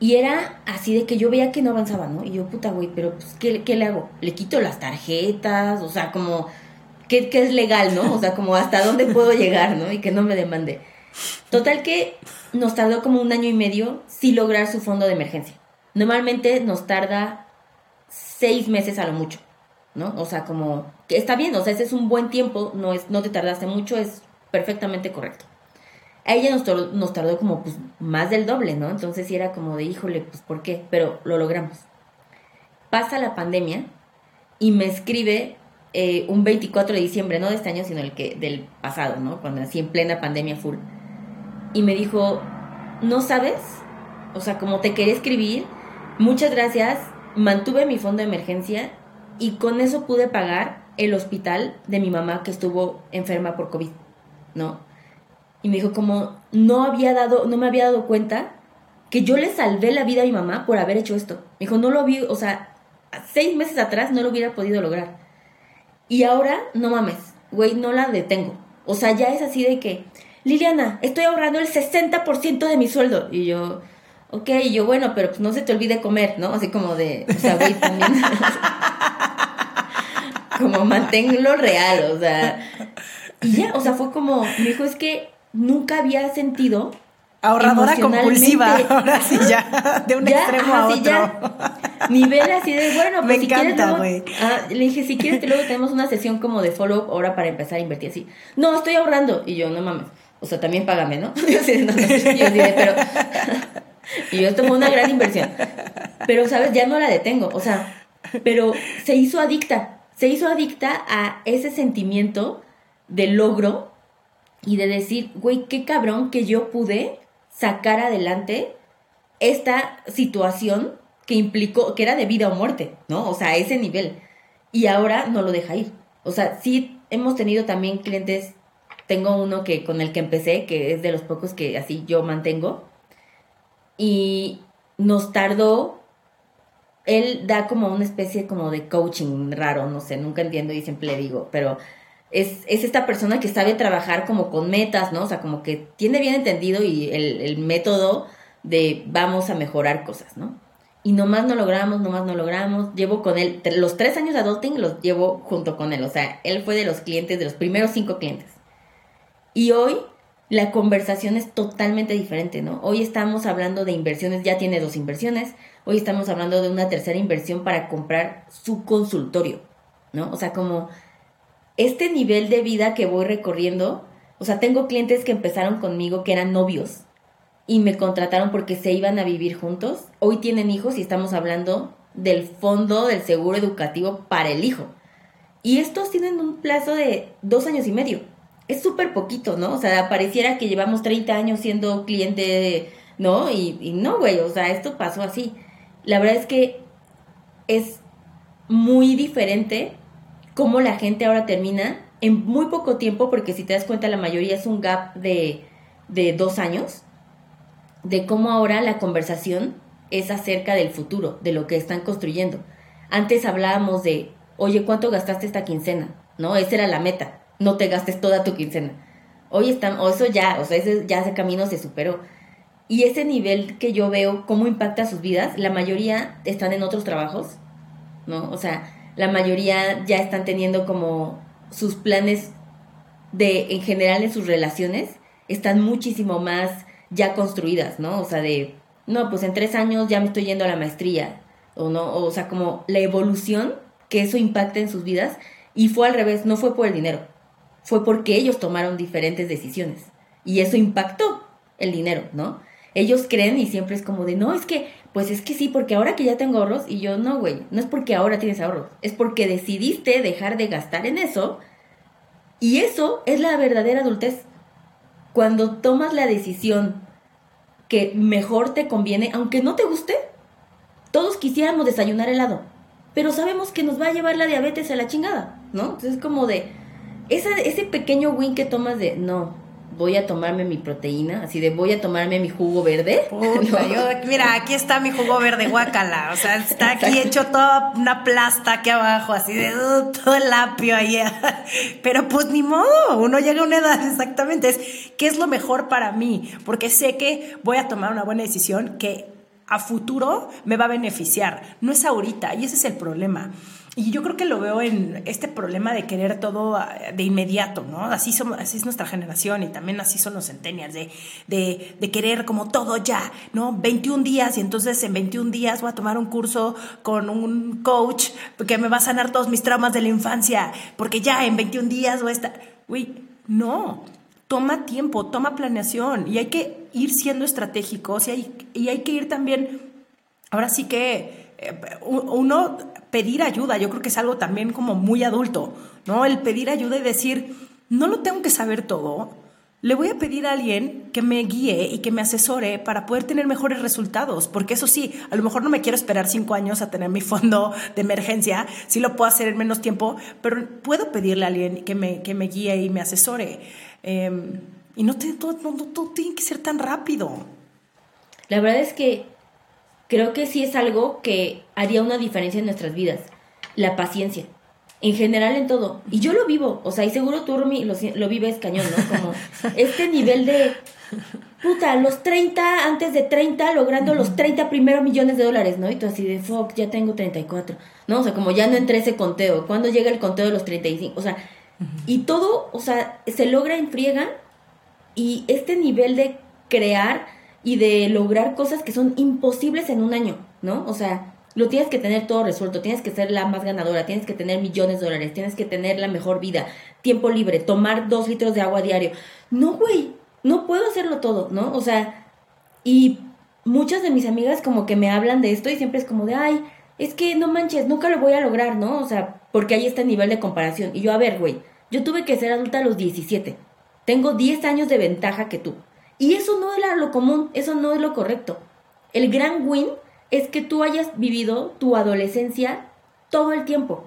Y era así de que yo veía que no avanzaba, ¿no? Y yo, puta, güey, pero pues, ¿qué, ¿qué le hago? ¿Le quito las tarjetas? O sea, como, ¿qué, ¿qué es legal, no? O sea, como hasta dónde puedo llegar, ¿no? Y que no me demande. Total que nos tardó como un año y medio sí lograr su fondo de emergencia. Normalmente nos tarda seis meses a lo mucho, ¿no? O sea, como, que está bien, o sea, ese es un buen tiempo, no, es, no te tardaste mucho, es perfectamente correcto. A ella nos tardó, como pues más del doble, ¿no? Entonces sí era como de, híjole, pues ¿por qué? Pero lo logramos. Pasa la pandemia y me escribe eh, un 24 de diciembre, no de este año, sino el que del pasado, ¿no? Cuando así en plena pandemia full. Y me dijo, ¿no sabes? O sea, como te quería escribir, muchas gracias, mantuve mi fondo de emergencia y con eso pude pagar el hospital de mi mamá que estuvo enferma por COVID, ¿no? Y me dijo como no había dado, no me había dado cuenta que yo le salvé la vida a mi mamá por haber hecho esto. Me dijo, no lo vi, o sea, seis meses atrás no lo hubiera podido lograr. Y ahora, no mames, güey, no la detengo. O sea, ya es así de que, Liliana, estoy ahorrando el 60% de mi sueldo. Y yo, ok, y yo, bueno, pero pues no se te olvide comer, ¿no? Así como de, o sea, güey, también. como manténlo real, o sea. Y ya, o sea, fue como, me dijo, es que nunca había sentido Ahorradora compulsiva, ahora sí ya, de un extremo a otro. ya. Nivel así de, bueno, pues Me si encanta, luego, ah, le dije, si quieres, luego tenemos una sesión como de follow-up ahora para empezar a invertir así. No, estoy ahorrando. Y yo, no mames. O sea, también págame, ¿no? Yo así, no, no, yo así de, pero... y yo, esto fue una gran inversión. Pero, ¿sabes? Ya no la detengo. O sea, pero se hizo adicta. Se hizo adicta a ese sentimiento de logro y de decir, güey, qué cabrón que yo pude sacar adelante esta situación que implicó, que era de vida o muerte, ¿no? O sea, a ese nivel. Y ahora no lo deja ir. O sea, sí hemos tenido también clientes, tengo uno que con el que empecé, que es de los pocos que así yo mantengo, y nos tardó, él da como una especie como de coaching raro, no sé, nunca entiendo y siempre le digo, pero es, es, esta persona que sabe trabajar como con metas, ¿no? O sea, como que tiene bien entendido y el, el, método de vamos a mejorar cosas, ¿no? Y nomás no logramos, nomás no logramos. Llevo con él, los tres años de adulting los llevo junto con él. O sea, él fue de los clientes, de los primeros cinco clientes. Y hoy la conversación es totalmente diferente, ¿no? Hoy estamos hablando de inversiones, ya tiene dos inversiones. Hoy estamos hablando de una tercera inversión para comprar su consultorio, ¿no? O sea, como este nivel de vida que voy recorriendo, o sea, tengo clientes que empezaron conmigo que eran novios y me contrataron porque se iban a vivir juntos. Hoy tienen hijos y estamos hablando del fondo del seguro educativo para el hijo. Y estos tienen un plazo de dos años y medio. Es súper poquito, ¿no? O sea, pareciera que llevamos 30 años siendo cliente, ¿no? Y, y no, güey, o sea, esto pasó así. La verdad es que es muy diferente cómo la gente ahora termina en muy poco tiempo, porque si te das cuenta la mayoría es un gap de, de dos años, de cómo ahora la conversación es acerca del futuro, de lo que están construyendo. Antes hablábamos de, oye, ¿cuánto gastaste esta quincena? ¿No? Esa era la meta, no te gastes toda tu quincena. Hoy están, o eso ya, o sea, ese, ya ese camino se superó. Y ese nivel que yo veo, cómo impacta sus vidas, la mayoría están en otros trabajos, ¿no? O sea, la mayoría ya están teniendo como sus planes de, en general en sus relaciones, están muchísimo más ya construidas, ¿no? O sea, de, no, pues en tres años ya me estoy yendo a la maestría, o no, o sea, como la evolución que eso impacta en sus vidas, y fue al revés, no fue por el dinero, fue porque ellos tomaron diferentes decisiones, y eso impactó el dinero, ¿no? Ellos creen y siempre es como de, no, es que pues es que sí, porque ahora que ya tengo ahorros, y yo no, güey, no es porque ahora tienes ahorros, es porque decidiste dejar de gastar en eso, y eso es la verdadera adultez. Cuando tomas la decisión que mejor te conviene, aunque no te guste, todos quisiéramos desayunar helado, pero sabemos que nos va a llevar la diabetes a la chingada, ¿no? Entonces es como de, ese pequeño win que tomas de, no, voy a tomarme mi proteína, así de voy a tomarme mi jugo verde. Puta, yo, mira, aquí está mi jugo verde, guacala. O sea, está aquí hecho toda una plasta aquí abajo, así de uh, todo el apio ahí. Pero pues ni modo, uno llega a una edad exactamente. Es qué es lo mejor para mí, porque sé que voy a tomar una buena decisión que a futuro me va a beneficiar. No es ahorita, y ese es el problema. Y yo creo que lo veo en este problema de querer todo ah, de inmediato, ¿no? Así, somos, así es nuestra generación y también así son los centennials, de, de, querer como todo ya, ¿no? 21 días y entonces en 21 días voy a tomar un curso con un coach que me va a sanar todos mis traumas de la infancia, porque ya en 21 días voy a estar... Uy, no, toma tiempo, toma planeación y hay que ir siendo estratégicos y hay, y hay que ir también, ahora sí que uno pedir ayuda, yo creo que es algo también como muy adulto, ¿no? El pedir ayuda y decir, no lo tengo que saber todo, le voy a pedir a alguien que me guíe y que me asesore para poder tener mejores resultados, porque eso sí, a lo mejor no me quiero esperar cinco años a tener mi fondo de emergencia, sí lo puedo hacer en menos tiempo, pero puedo pedirle a alguien que me, que me guíe y me asesore. Eh, Y no, te, todo, todo tiene que ser tan rápido. La verdad es que creo que sí es algo que haría una diferencia en nuestras vidas. La paciencia. En general en todo. Y yo lo vivo. O sea, y seguro tú, Rumi, lo, lo vives cañón, ¿no? Como este nivel de... Puta, los 30, antes de 30, logrando los 30 primeros millones de dólares, ¿no? Y tú así de, fuck, ya tengo 34. No, o sea, como ya no entré ese conteo. ¿Cuándo llega el conteo de los 35? O sea, y todo, o sea, se logra en friega y este nivel de crear y de lograr cosas que son imposibles en un año, ¿no? O sea, lo tienes que tener todo resuelto, tienes que ser la más ganadora, tienes que tener millones de dólares, tienes que tener la mejor vida, tiempo libre, tomar dos litros de agua diario. No, güey, no puedo hacerlo todo, ¿no? O sea, y muchas de mis amigas como que me hablan de esto y siempre es como de, ay, es que no manches, nunca lo voy a lograr, ¿no? O sea, porque hay este nivel de comparación. Y yo, a ver, güey, yo tuve que ser adulta a los 17. Tengo 10 años de ventaja que tú. Y eso no era lo común, eso no es lo correcto. El gran win es que tú hayas vivido tu adolescencia todo el tiempo.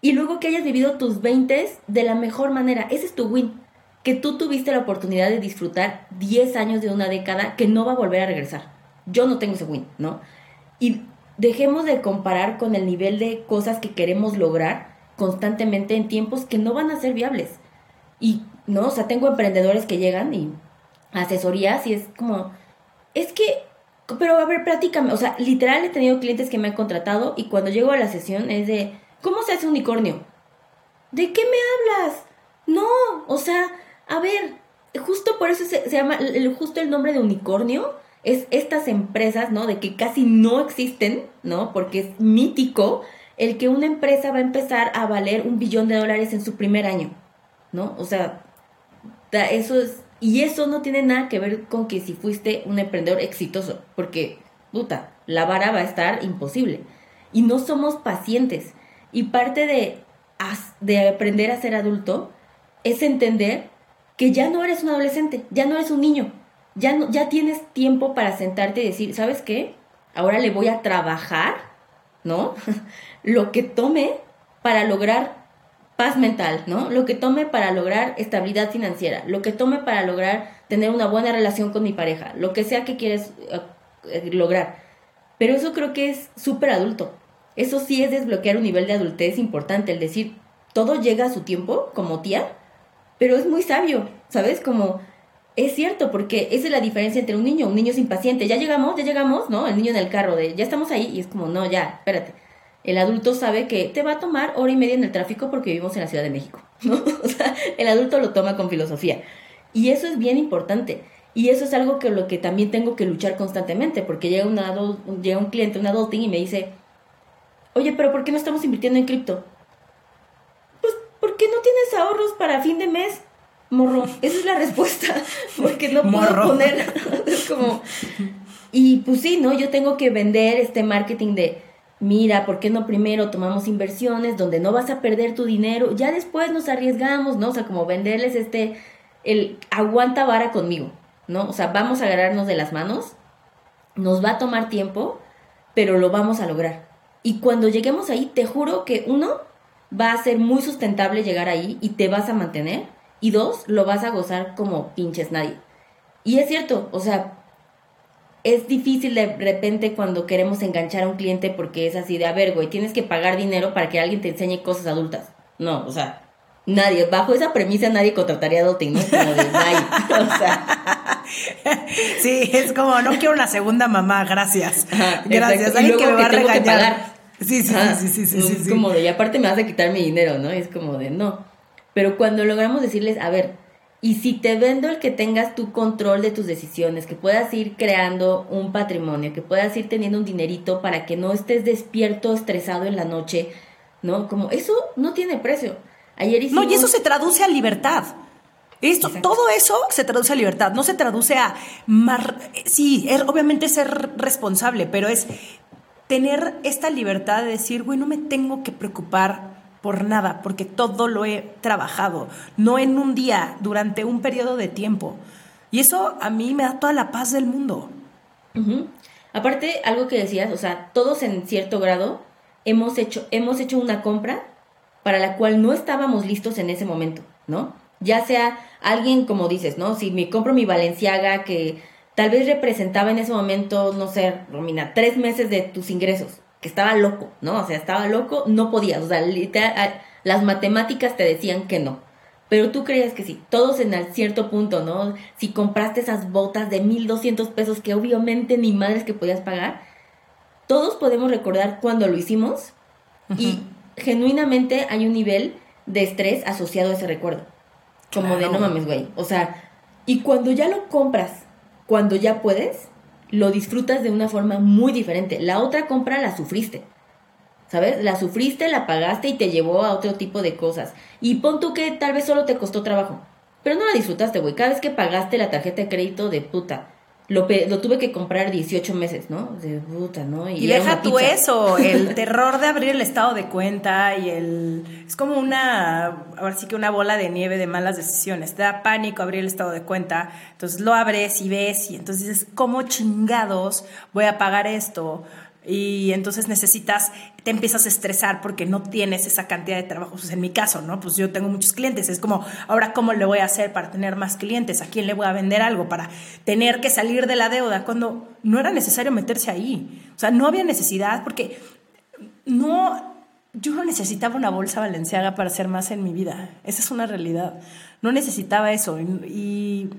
Y luego que hayas vivido tus 20 de la mejor manera. Ese es tu win. Que tú tuviste la oportunidad de disfrutar 10 años de una década que no va a volver a regresar. Yo no tengo ese win, ¿no? Y dejemos de comparar con el nivel de cosas que queremos lograr constantemente en tiempos que no van a ser viables. Y, ¿no? O sea, tengo emprendedores que llegan y asesorías y es como, es que, pero a ver, platícame. O sea, literal he tenido clientes que me han contratado y cuando llego a la sesión es de, ¿cómo se hace un unicornio? ¿De qué me hablas? No, o sea, a ver, justo por eso se, llama, el, justo el nombre de unicornio es estas empresas, ¿no? De que casi no existen, ¿no? Porque es mítico el que una empresa va a empezar a valer un billón de dólares en su primer año, ¿no? O sea, eso es, y eso no tiene nada que ver con que si fuiste un emprendedor exitoso, porque, puta, la vara va a estar imposible. Y no somos pacientes. Y parte de, de aprender a ser adulto es entender que ya no eres un adolescente, ya no eres un niño, ya, no, ya tienes tiempo para sentarte y decir, ¿sabes qué? Ahora le voy a trabajar, ¿no? Lo que tome para lograr paz mental, ¿no? Lo que tome para lograr estabilidad financiera, lo que tome para lograr tener una buena relación con mi pareja, lo que sea que quieres eh, eh, lograr. Pero eso creo que es súper adulto. Eso sí es desbloquear un nivel de adultez importante, el decir, todo llega a su tiempo, como tía, pero es muy sabio, ¿sabes? Como, es cierto, porque esa es la diferencia entre un niño, un niño es impaciente, ya llegamos, ya llegamos, ¿no? El niño en el carro de, ya estamos ahí, y es como, no, ya, espérate. El adulto sabe que te va a tomar hora y media en el tráfico porque vivimos en la Ciudad de México, ¿no? O sea, el adulto lo toma con filosofía. Y eso es bien importante. Y eso es algo que lo que también tengo que luchar constantemente, porque llega, un adult- llega un cliente, un adulting, y me dice, oye, pero ¿por qué no estamos invirtiendo en cripto? Pues, ¿por qué no tienes ahorros para fin de mes? Morro, esa es la respuesta, porque no puedo Morro. poner, es como, y pues sí, ¿no? Yo tengo que vender este marketing de, mira, ¿por qué no primero tomamos inversiones donde no vas a perder tu dinero? Ya después nos arriesgamos, ¿no? O sea, como venderles este, el aguanta vara conmigo, ¿no? O sea, vamos a agarrarnos de las manos, nos va a tomar tiempo, pero lo vamos a lograr. Y cuando lleguemos ahí, te juro que uno, va a ser muy sustentable llegar ahí y te vas a mantener. Y dos, lo vas a gozar como pinches nadie. Y es cierto, o sea, es difícil de repente cuando queremos enganchar a un cliente porque es así de, a ver, güey, tienes que pagar dinero para que alguien te enseñe cosas adultas. No, o sea, nadie, bajo esa premisa nadie contrataría adulting, ¿no? Es como de, nadie. O sea, Sí, es como, no quiero una segunda mamá, gracias. Ajá, gracias. Alguien que me va a regañar. pagar. Sí, sí, Ajá, sí, sí, sí, no, sí, es sí. como de, y aparte me vas a quitar mi dinero, ¿no? Es como de, no. Pero cuando logramos decirles, a ver, y si te vendo el que tengas tu control de tus decisiones, que puedas ir creando un patrimonio, que puedas ir teniendo un dinerito para que no estés despierto, estresado en la noche, ¿no? Como eso no tiene precio. Ayer No, hicimos... y eso se traduce a libertad. Esto, Exacto. todo eso se traduce a libertad, no se traduce a mar- sí, es obviamente ser responsable, pero es tener esta libertad de decir, güey, no me tengo que preocupar por nada, porque todo lo he trabajado, no en un día, durante un periodo de tiempo. Y eso a mí me da toda la paz del mundo. Aparte, algo que decías, o sea, todos en cierto grado hemos hecho, hemos hecho una compra para la cual no estábamos listos en ese momento, ¿no? Ya sea alguien como dices, ¿no? Si me compro mi Valenciaga que tal vez representaba en ese momento, no sé, Romina, tres meses de tus ingresos, que estaba loco, ¿no? O sea, estaba loco, no podías, o sea, literal, las matemáticas te decían que no. Pero tú creías que sí, todos en cierto punto, ¿no? Si compraste esas botas de 1200 pesos que obviamente ni madres que podías pagar, todos podemos recordar cuando lo hicimos y genuinamente hay un nivel de estrés asociado a ese recuerdo. Como de no mames, güey. O sea, y cuando ya lo compras, cuando ya puedes, lo disfrutas de una forma muy diferente. La otra compra la sufriste. ¿Sabes? La sufriste, la pagaste y te llevó a otro tipo de cosas. Y pon tú que tal vez solo te costó trabajo. Pero no la disfrutaste, güey. Cada vez que pagaste la tarjeta de crédito de puta, lo, lo, tuve que comprar 18 meses, ¿no? De puta, ¿no? Y, deja tú eso, el terror de abrir el estado de cuenta y el... Es como una, ahora sí que una bola de nieve de malas decisiones. Te da pánico abrir el estado de cuenta, entonces lo abres y ves y entonces dices, ¿cómo chingados voy a pagar esto? Y entonces necesitas, te empiezas a estresar porque no tienes esa cantidad de trabajo. Pues en mi caso, ¿no? Pues yo tengo muchos clientes. Es como, ahora, ¿cómo le voy a hacer para tener más clientes? ¿A quién le voy a vender algo? Para tener que salir de la deuda cuando no era necesario meterse ahí. O sea, no había necesidad porque no, yo no necesitaba una bolsa valenciaga para hacer más en mi vida. Esa es una realidad. No necesitaba eso. y y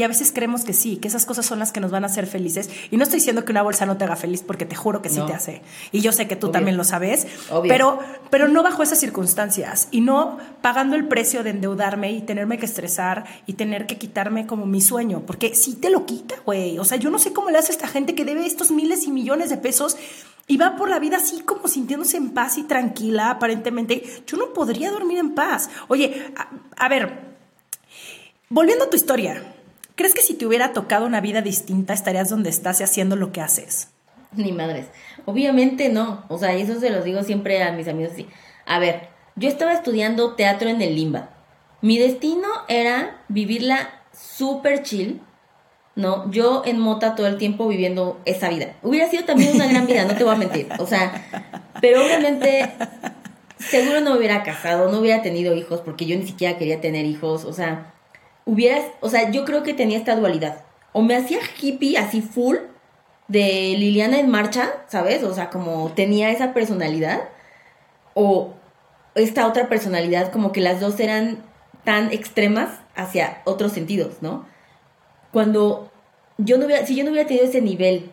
a veces creemos que sí, que esas cosas son las que nos van a hacer felices. Y no estoy diciendo que una bolsa no te haga feliz, porque te juro que sí te hace. Y yo sé que tú también lo sabes. Pero, pero no bajo esas circunstancias. Y no pagando el precio de endeudarme y tenerme que estresar y tener que quitarme como mi sueño. Porque sí te lo quita, güey. O sea, yo no sé cómo le hace esta gente que debe estos miles y millones de pesos y va por la vida así como sintiéndose en paz y tranquila, aparentemente. Yo no podría dormir en paz. Oye, a ver, volviendo a tu historia. ¿Crees que si te hubiera tocado una vida distinta estarías donde estás y haciendo lo que haces? Ni madres. Obviamente no. O sea, eso se los digo siempre a mis amigos así. A ver, yo estaba estudiando teatro en el Limba. Mi destino era vivirla súper chill, ¿no? Yo en mota todo el tiempo viviendo esa vida. Hubiera sido también una gran vida, no te voy a mentir. O sea, pero obviamente seguro no hubiera casado, no hubiera tenido hijos porque yo ni siquiera quería tener hijos. O sea, hubieras, o sea, yo creo que tenía esta dualidad. O me hacía hippie así full de Liliana en marcha, ¿sabes? O sea, como tenía esa personalidad. O esta otra personalidad, como que las dos eran tan extremas hacia otros sentidos, ¿no? Cuando yo no hubiera, si yo no hubiera tenido ese nivel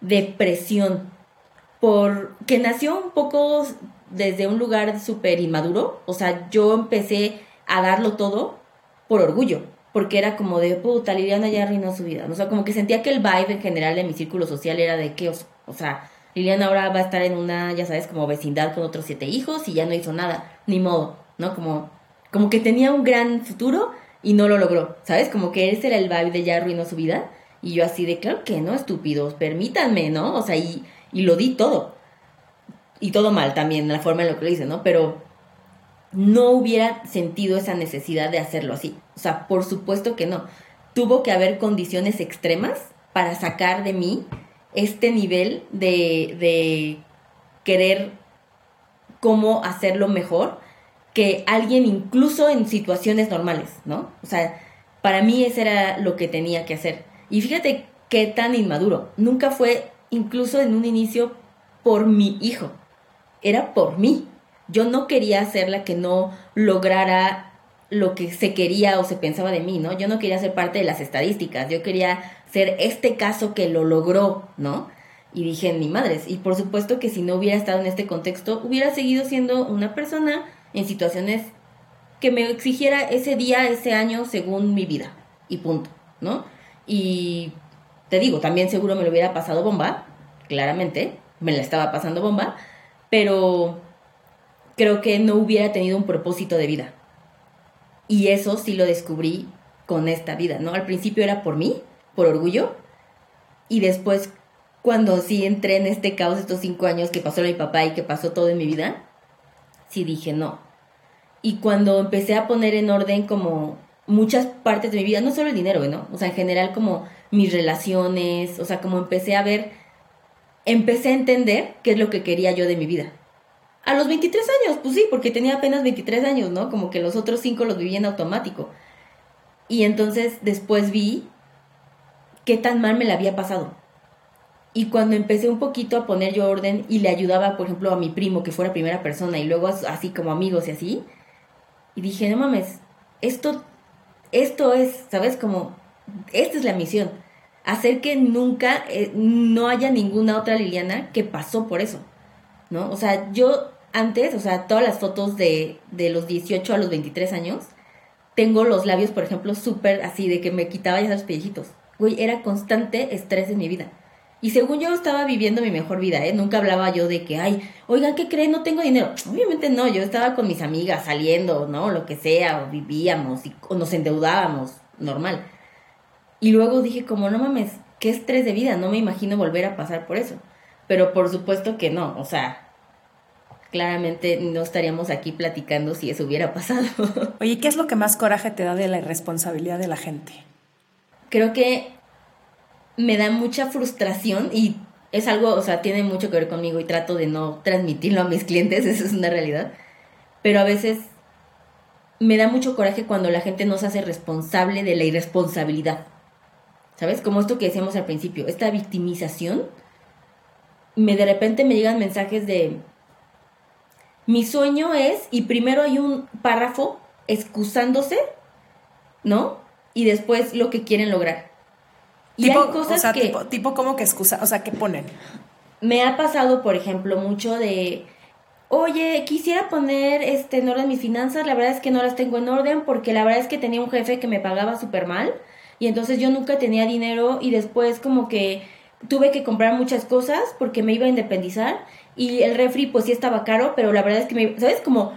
de presión, porque nació un poco desde un lugar súper inmaduro, o sea, yo empecé a darlo todo por orgullo, porque era como de puta, Liliana ya arruinó su vida. O sea, como que sentía que el vibe en general de mi círculo social era de que, o sea, Liliana ahora va a estar en una, ya sabes, como vecindad con otros siete hijos y ya no hizo nada, ni modo, ¿no? Como, como que tenía un gran futuro y no lo logró, ¿sabes? Como que ese era el vibe de ya arruinó su vida. Y yo así de, claro que no, estúpidos, permítanme, ¿no? O sea, y, y lo di todo. Y todo mal también, la forma en lo que lo hice, ¿no? Pero no hubiera sentido esa necesidad de hacerlo así. O sea, por supuesto que no. Tuvo que haber condiciones extremas para sacar de mí este nivel de, de querer cómo hacerlo mejor que alguien incluso en situaciones normales, ¿no? O sea, para mí eso era lo que tenía que hacer. Y fíjate qué tan inmaduro. Nunca fue, incluso en un inicio, por mi hijo. Era por mí. Yo no quería ser la que no lograra lo que se quería o se pensaba de mí, ¿no? Yo no quería ser parte de las estadísticas, yo quería ser este caso que lo logró, ¿no? Y dije, ni madres. Y por supuesto que si no hubiera estado en este contexto, hubiera seguido siendo una persona en situaciones que me exigiera ese día, ese año, según mi vida. Y punto, ¿no? Y te digo, también seguro me lo hubiera pasado bomba, claramente, me la estaba pasando bomba, pero creo que no hubiera tenido un propósito de vida. Y eso sí lo descubrí con esta vida, ¿no? Al principio era por mí, por orgullo, y después cuando sí entré en este caos estos cinco años que pasó mi papá y que pasó todo en mi vida, sí dije no. Y cuando empecé a poner en orden como muchas partes de mi vida, no solo el dinero, ¿no? O sea, en general como mis relaciones, o sea, como empecé a ver, empecé a entender qué es lo que quería yo de mi vida. A los 23 años, pues sí, porque tenía apenas 23 años, ¿no? Como que los otros cinco los vivía en automático. Y entonces después vi qué tan mal me la había pasado. Y cuando empecé un poquito a poner yo orden y le ayudaba, por ejemplo, a mi primo que fuera primera persona y luego así como amigos y así, y dije, no mames, esto, esto es, ¿sabes? Como, esta es la misión. Hacer que nunca eh, no haya ninguna otra Liliana que pasó por eso, ¿no? O sea, yo antes, o sea, todas las fotos de, de los 18 a los 23 años, tengo los labios, por ejemplo, súper así, de que me quitaba ya los pellejitos. Güey, era constante estrés en mi vida. Y según yo estaba viviendo mi mejor vida, ¿eh? Nunca hablaba yo de que, ay, oigan, ¿qué creen? No tengo dinero. Obviamente no, yo estaba con mis amigas saliendo, ¿no? Lo que sea, o vivíamos, y, o nos endeudábamos, normal. Y luego dije, como, no mames, qué estrés de vida, no me imagino volver a pasar por eso. Pero por supuesto que no, o sea, claramente no estaríamos aquí platicando si eso hubiera pasado. Oye, ¿qué es lo que más coraje te da de la irresponsabilidad de la gente? Creo que me da mucha frustración y es algo, o sea, tiene mucho que ver conmigo y trato de no transmitirlo a mis clientes, eso es una realidad. Pero a veces me da mucho coraje cuando la gente no se hace responsable de la irresponsabilidad. ¿Sabes? Como esto que decíamos al principio, esta victimización. Me de repente me llegan mensajes de mi sueño es y primero hay un párrafo excusándose, ¿no? Y después lo que quieren lograr. Y tipo, hay cosas o sea, que... Tipo, tipo como que excusa, o sea, ¿qué ponen? Me ha pasado, por ejemplo, mucho de... Oye, quisiera poner este, en orden mis finanzas, la verdad es que no las tengo en orden porque la verdad es que tenía un jefe que me pagaba súper mal y entonces yo nunca tenía dinero y después como que tuve que comprar muchas cosas porque me iba a independizar y el refri pues sí estaba caro, pero la verdad es que me, ¿sabes? Como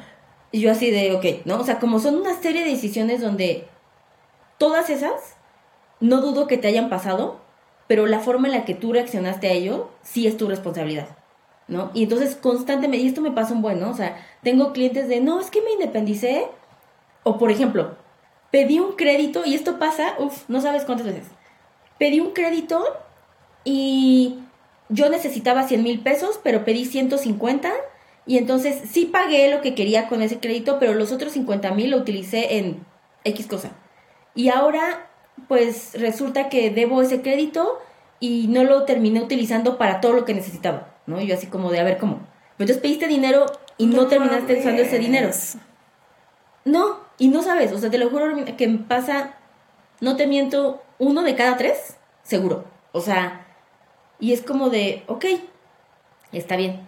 yo así de, ok, ¿no? O sea, como son una serie de decisiones donde todas esas no dudo que te hayan pasado, pero la forma en la que tú reaccionaste a ello sí es tu responsabilidad, ¿no? Y entonces constantemente, y esto me pasa un buen, ¿no? O sea, tengo clientes de, no, es que me independicé, o por ejemplo, pedí un crédito, y esto pasa, uff, no sabes cuántas veces, pedí un crédito y yo necesitaba 100 mil pesos, pero pedí 150, y entonces sí pagué lo que quería con ese crédito, pero los otros 50 mil lo utilicé en X cosa. Y ahora pues resulta que debo ese crédito y no lo terminé utilizando para todo lo que necesitaba, ¿no? Yo así como de, a ver, ¿cómo? Entonces pediste dinero y no, terminaste usando ese dinero. No, y no sabes, o sea, te lo juro que pasa, no te miento, uno de cada tres, seguro. O sea, y es como de, ok, está bien,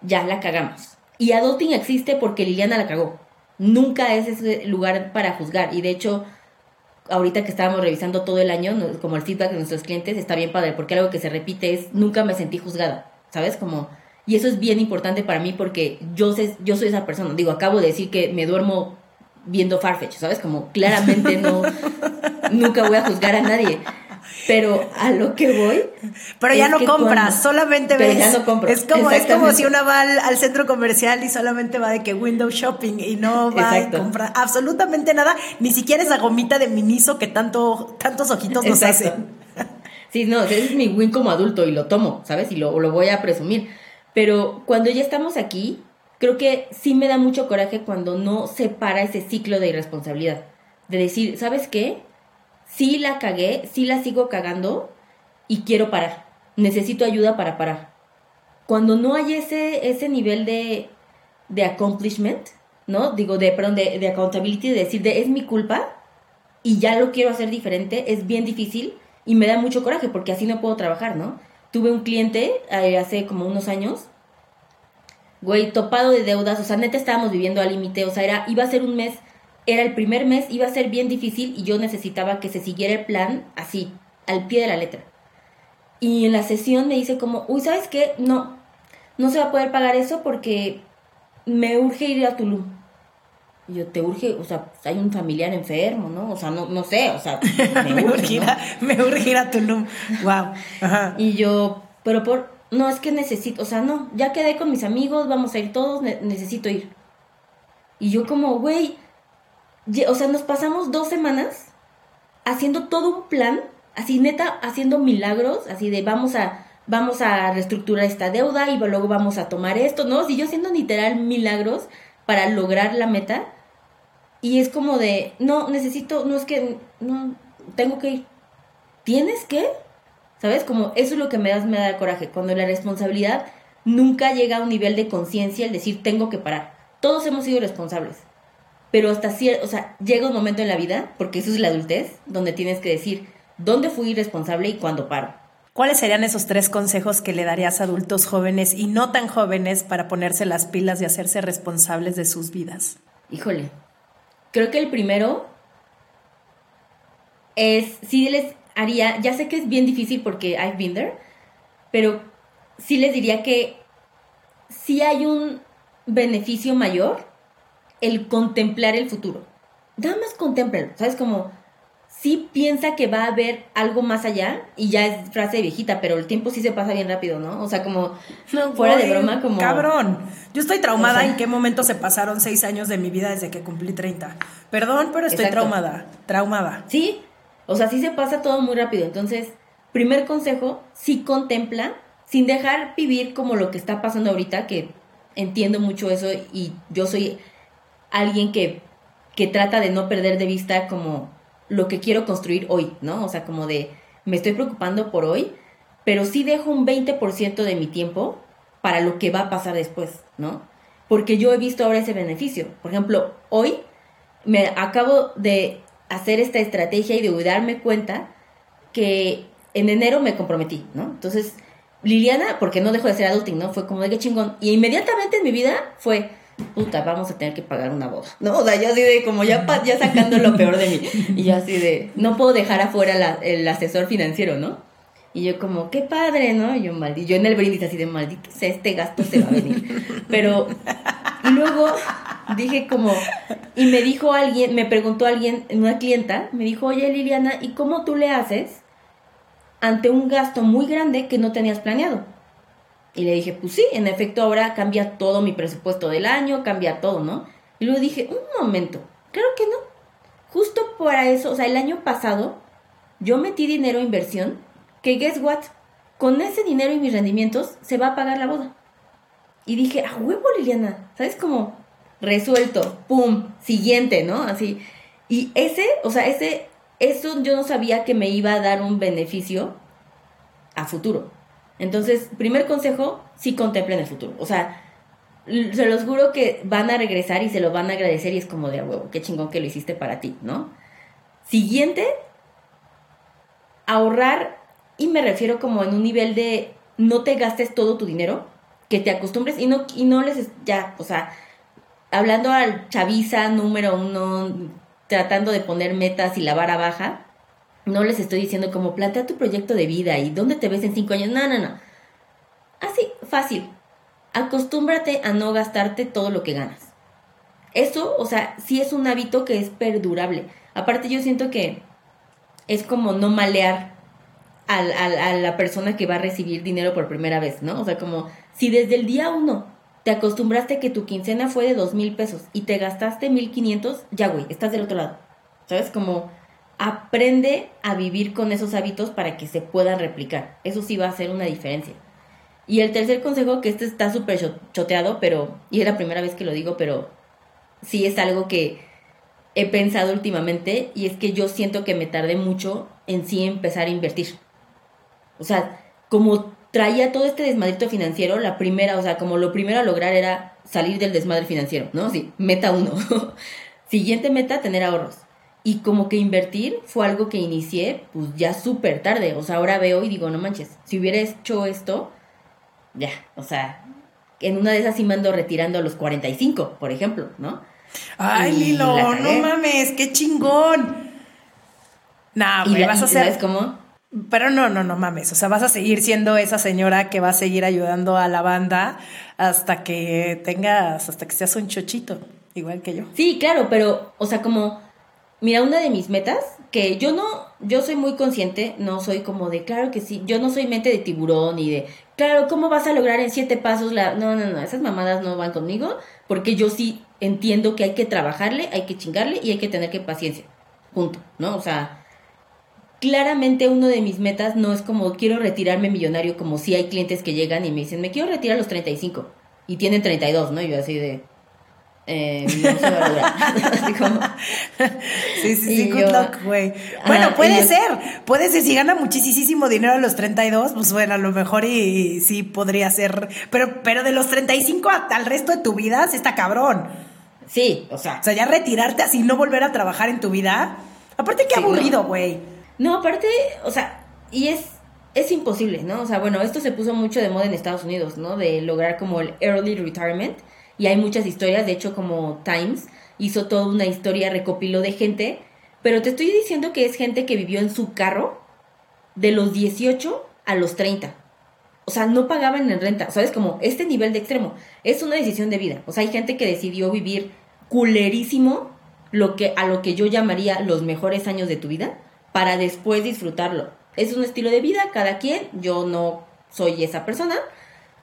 ya la cagamos. Y adulting existe porque Liliana la cagó. Nunca es ese lugar para juzgar. Y de hecho, ahorita que estábamos revisando todo el año, como el feedback de nuestros clientes, está bien padre, porque algo que se repite es, nunca me sentí juzgada, ¿sabes? Como, y eso es bien importante para mí porque yo, sé, yo soy esa persona. Digo, acabo de decir que me duermo viendo Farfetch, ¿sabes? Como claramente no, nunca voy a juzgar a nadie. Pero a lo que voy. Pero ya no compras, solamente ves. ya no compro. Es como, es como si una va al, centro comercial y solamente va de que window shopping y no va a comprar absolutamente nada, ni siquiera esa gomita de miniso que tanto, tantos ojitos nos hacen. Sí, no, ese es mi win como adulto y lo tomo, ¿sabes? Y lo, lo voy a presumir. Pero cuando ya estamos aquí, creo que sí me da mucho coraje cuando no se para ese ciclo de irresponsabilidad. De decir, ¿sabes qué? Sí la cagué, sí la sigo cagando y quiero parar. Necesito ayuda para parar. Cuando no hay ese, ese nivel de, de accomplishment, ¿no? Digo, de, perdón, de, de accountability, de decir, de es mi culpa y ya lo quiero hacer diferente, es bien difícil y me da mucho coraje porque así no puedo trabajar, ¿no? Tuve un cliente eh, hace como unos años, güey, topado de deudas, o sea, neta estábamos viviendo al límite, o sea, era, iba a ser un mes era el primer mes, iba a ser bien difícil y yo necesitaba que se siguiera el plan así, al pie de la letra. Y en la sesión me dice como, uy, ¿sabes qué? No, no se va a poder pagar eso porque me urge ir a Tulum. Y yo, te urge, o sea, hay un familiar enfermo, ¿no? O sea, no, no sé, o sea, me, urge, ir a, me urge ir a Tulum. Wow. Y yo, pero por, no, es que necesito, o sea, no, ya quedé con mis amigos, vamos a ir todos, necesito ir. Y yo como, güey, o sea, nos pasamos dos semanas haciendo todo un plan, así neta, haciendo milagros, así de vamos a, vamos a reestructurar esta deuda y luego vamos a tomar esto, ¿no? Si yo haciendo literal milagros para lograr la meta. Y es como de, no, necesito, no es que, no, tengo que ir. ¿Tienes que? ¿Sabes? Como eso es lo que me da, me da coraje. Cuando la responsabilidad nunca llega a un nivel de conciencia, el decir, tengo que parar. Todos hemos sido responsables. Pero hasta cierto, o sea, llega un momento en la vida, porque eso es la adultez, donde tienes que decir, ¿dónde fui irresponsable y cuándo paro? ¿Cuáles serían esos tres consejos que le darías a adultos jóvenes y no tan jóvenes para ponerse las pilas y hacerse responsables de sus vidas? Híjole, creo que el primero es, sí les haría, ya sé que es bien difícil porque I've been there, pero sí les diría que sí hay un beneficio mayor el contemplar el futuro. Nada más contémplalo, ¿sabes? Como sí piensa que va a haber algo más allá, y ya es frase viejita, pero el tiempo sí se pasa bien rápido, ¿no? O sea, como fuera de broma, como... Cabrón, yo estoy traumada en qué momento se pasaron seis años de mi vida desde que cumplí 30. Perdón, pero estoy traumada, traumada. Sí, o sea, sí se pasa todo muy rápido. Entonces, primer consejo, sí contempla, sin dejar vivir como lo que está pasando ahorita, que entiendo mucho eso y yo soy alguien que, que trata de no perder de vista como lo que quiero construir hoy, ¿no? O sea, como de, me estoy preocupando por hoy, pero sí dejo un 20% de mi tiempo para lo que va a pasar después, ¿no? Porque yo he visto ahora ese beneficio. Por ejemplo, hoy me acabo de hacer esta estrategia y de darme cuenta que en enero me comprometí, ¿no? Entonces, Liliana, porque no dejo de ser adulting, ¿no? Fue como de qué chingón. Y inmediatamente en mi vida fue, puta, vamos a tener que pagar una boda. No, o sea, yo así de como ya, ya sacando lo peor de mí. Y yo así de, no puedo dejar afuera el asesor financiero, ¿no? Y yo como, qué padre, ¿no? Y yo maldito, yo en el brindis así de maldito este gasto se va a venir. Pero, luego dije como, y me dijo alguien, me preguntó alguien, una clienta, me dijo, oye Liliana, ¿y cómo tú le haces ante un gasto muy grande que no tenías planeado? Y le dije, pues sí, en efecto ahora cambia todo mi presupuesto del año, cambia todo, ¿no? Y luego dije, un momento, claro que no. Justo para eso, o sea, el año pasado yo metí dinero a inversión, que guess what, con ese dinero y mis rendimientos se va a pagar la boda. Y dije, a huevo Liliana, ¿sabes cómo? Resuelto, pum, siguiente, ¿no? Así. Y ese, o sea, ese, eso yo no sabía que me iba a dar un beneficio a futuro. Entonces, primer consejo, sí contemplen el futuro. O sea, se los juro que van a regresar y se lo van a agradecer y es como de a huevo, qué chingón que lo hiciste para ti, ¿no? Siguiente, ahorrar, y me refiero como en un nivel de no te gastes todo tu dinero, que te acostumbres y no, y no les, ya, o sea, hablando al chaviza número uno, tratando de poner metas y la vara baja, no les estoy diciendo como plantea tu proyecto de vida y dónde te ves en cinco años. No, no, no. Así, fácil. Acostúmbrate a no gastarte todo lo que ganas. Eso, o sea, sí es un hábito que es perdurable. Aparte yo siento que es como no malear a la persona que va a recibir dinero por primera vez, ¿no? O sea, como si desde el día uno te acostumbraste que tu quincena fue de dos mil pesos y te gastaste mil quinientos, ya güey, estás del otro lado. ¿Sabes? Como aprende a vivir con esos hábitos para que se puedan replicar. Eso sí va a hacer una diferencia. Y el tercer consejo, que este está súper choteado, pero, y es la primera vez que lo digo, pero sí es algo que he pensado últimamente, y es que yo siento que me tardé mucho en sí empezar a invertir. O sea, como traía todo este desmadrito financiero, la primera, o sea, como lo primero a lograr era salir del desmadre financiero, ¿no? Sí, meta uno. Siguiente meta, tener ahorros. Y como que invertir fue algo que inicié pues ya súper tarde. O sea, ahora veo y digo, no manches, si hubiera hecho esto, ya, o sea, en una de esas sí me ando retirando a los 45, por ejemplo, ¿no? Ay, Lilo, no mames, qué chingón. Nah, güey, vas a hacer. ¿Sabes cómo? Pero no, no, no mames. O sea, vas a seguir siendo esa señora que va a seguir ayudando a la banda hasta que tengas, hasta que seas un chochito, igual que yo. Sí, claro, pero, o sea, como Mira, una de mis metas, que yo no, yo soy muy consciente, no soy como de, claro que sí, yo no soy mente de tiburón y de, claro, ¿cómo vas a lograr en siete pasos la... No, no, no, esas mamadas no van conmigo, porque yo sí entiendo que hay que trabajarle, hay que chingarle y hay que tener que paciencia, punto, ¿no? O sea, claramente uno de mis metas no es como quiero retirarme millonario, como si hay clientes que llegan y me dicen, me quiero retirar los 35 y tienen 32, ¿no? Y yo así de, eh, no. Así como- Sí, sí, Y sí, good yo- luck, güey. Bueno, puede yo- ser, puede ser, si gana muchísimo dinero a los 32, pues bueno, a lo mejor y, sí podría ser, pero, pero de los 35 hasta el resto de tu vida, sí está cabrón. Sí, o sea, O sea, ya retirarte así, no volver a trabajar en tu vida. Aparte, qué Sí, no. aburrido, güey. No, aparte, o sea, y es, es imposible, ¿no? O sea, bueno, esto se puso mucho de moda en Estados Unidos, ¿no? De lograr como el early retirement. Y hay muchas historias, de hecho, como Times hizo toda una historia, recopiló de gente. Pero te estoy diciendo que es gente que vivió en su carro de los 18 a los 30. O sea, no pagaban en renta. ¿Sabes? Como este nivel de extremo. Es una decisión de vida. O sea, hay gente que decidió vivir culerísimo lo que, a lo que yo llamaría los mejores años de tu vida para después disfrutarlo. Es un estilo de vida, cada quien. Yo no soy esa persona.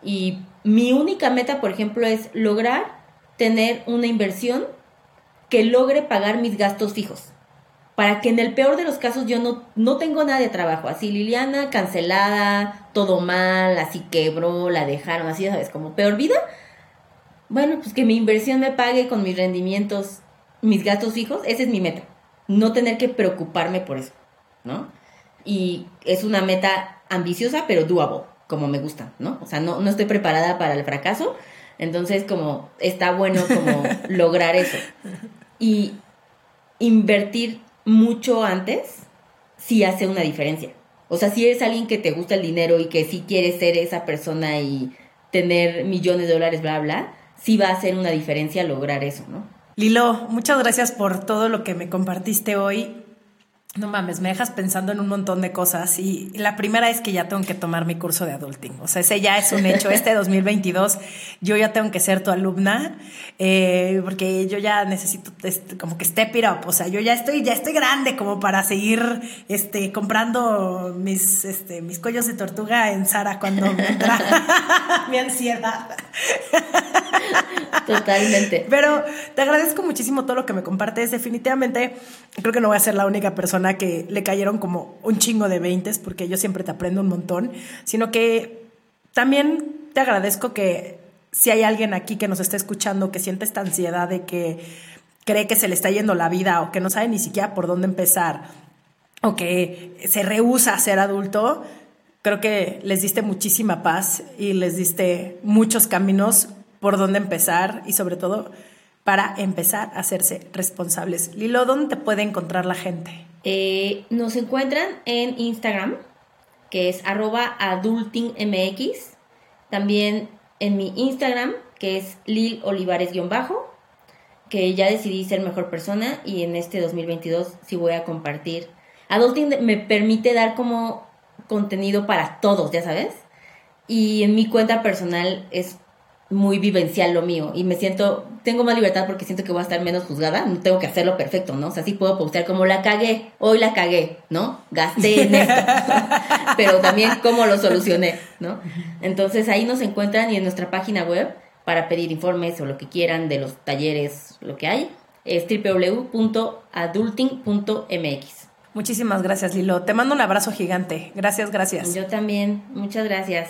Y mi única meta, por ejemplo, es lograr tener una inversión que logre pagar mis gastos fijos para que en el peor de los casos yo no, no tengo nada de trabajo. Así Liliana cancelada, todo mal, así quebró, la dejaron, así, ya ¿sabes? Como peor vida. Bueno, pues que mi inversión me pague con mis rendimientos, mis gastos fijos, esa es mi meta. No tener que preocuparme por eso, ¿no? Y es una meta ambiciosa, pero doable, como me gusta, ¿no? O sea, no, no estoy preparada para el fracaso, entonces como está bueno como lograr eso. Y invertir mucho antes sí hace una diferencia. O sea, si eres alguien que te gusta el dinero y que sí quieres ser esa persona y tener millones de dólares, bla, bla, sí va a hacer una diferencia lograr eso, ¿no? Lilo, muchas gracias por todo lo que me compartiste hoy. No mames, me dejas pensando en un montón de cosas y la primera es que ya tengo que tomar mi curso de adulting. O sea, ese ya es un hecho. Este 2022 yo ya tengo que ser tu alumna eh, porque yo ya necesito este, como que step it up. O sea, yo ya estoy ya estoy grande como para seguir este comprando mis este mis cuellos de tortuga en Sara cuando me entra mi ansiedad. Totalmente. Pero te agradezco muchísimo todo lo que me compartes. Definitivamente creo que no voy a ser la única que le cayeron como un chingo de veintes, porque yo siempre te aprendo un montón, sino que también te agradezco que si hay alguien aquí que nos está escuchando que siente esta ansiedad de que cree que se le está yendo la vida o que no sabe ni siquiera por dónde empezar o que se rehúsa a ser adulto, creo que les diste muchísima paz y les diste muchos caminos por dónde empezar y sobre todo para empezar a hacerse responsables. Lilo, ¿dónde te puede encontrar la gente? Eh, nos encuentran en Instagram, que es arroba adultingmx. También en mi Instagram, que es Lil Olivares-bajo, que ya decidí ser mejor persona y en este 2022 sí voy a compartir. Adulting me permite dar como contenido para todos, ya sabes. Y en mi cuenta personal es muy vivencial lo mío y me siento, tengo más libertad porque siento que voy a estar menos juzgada, no tengo que hacerlo perfecto, ¿no? O sea, sí puedo postear como la cagué, hoy la cagué, ¿no? Gasté en esto, pero también cómo lo solucioné, ¿no? Entonces ahí nos encuentran y en nuestra página web para pedir informes o lo que quieran de los talleres, lo que hay, es www.adulting.mx. Muchísimas gracias, Lilo. Te mando un abrazo gigante. Gracias, gracias. Yo también, muchas gracias,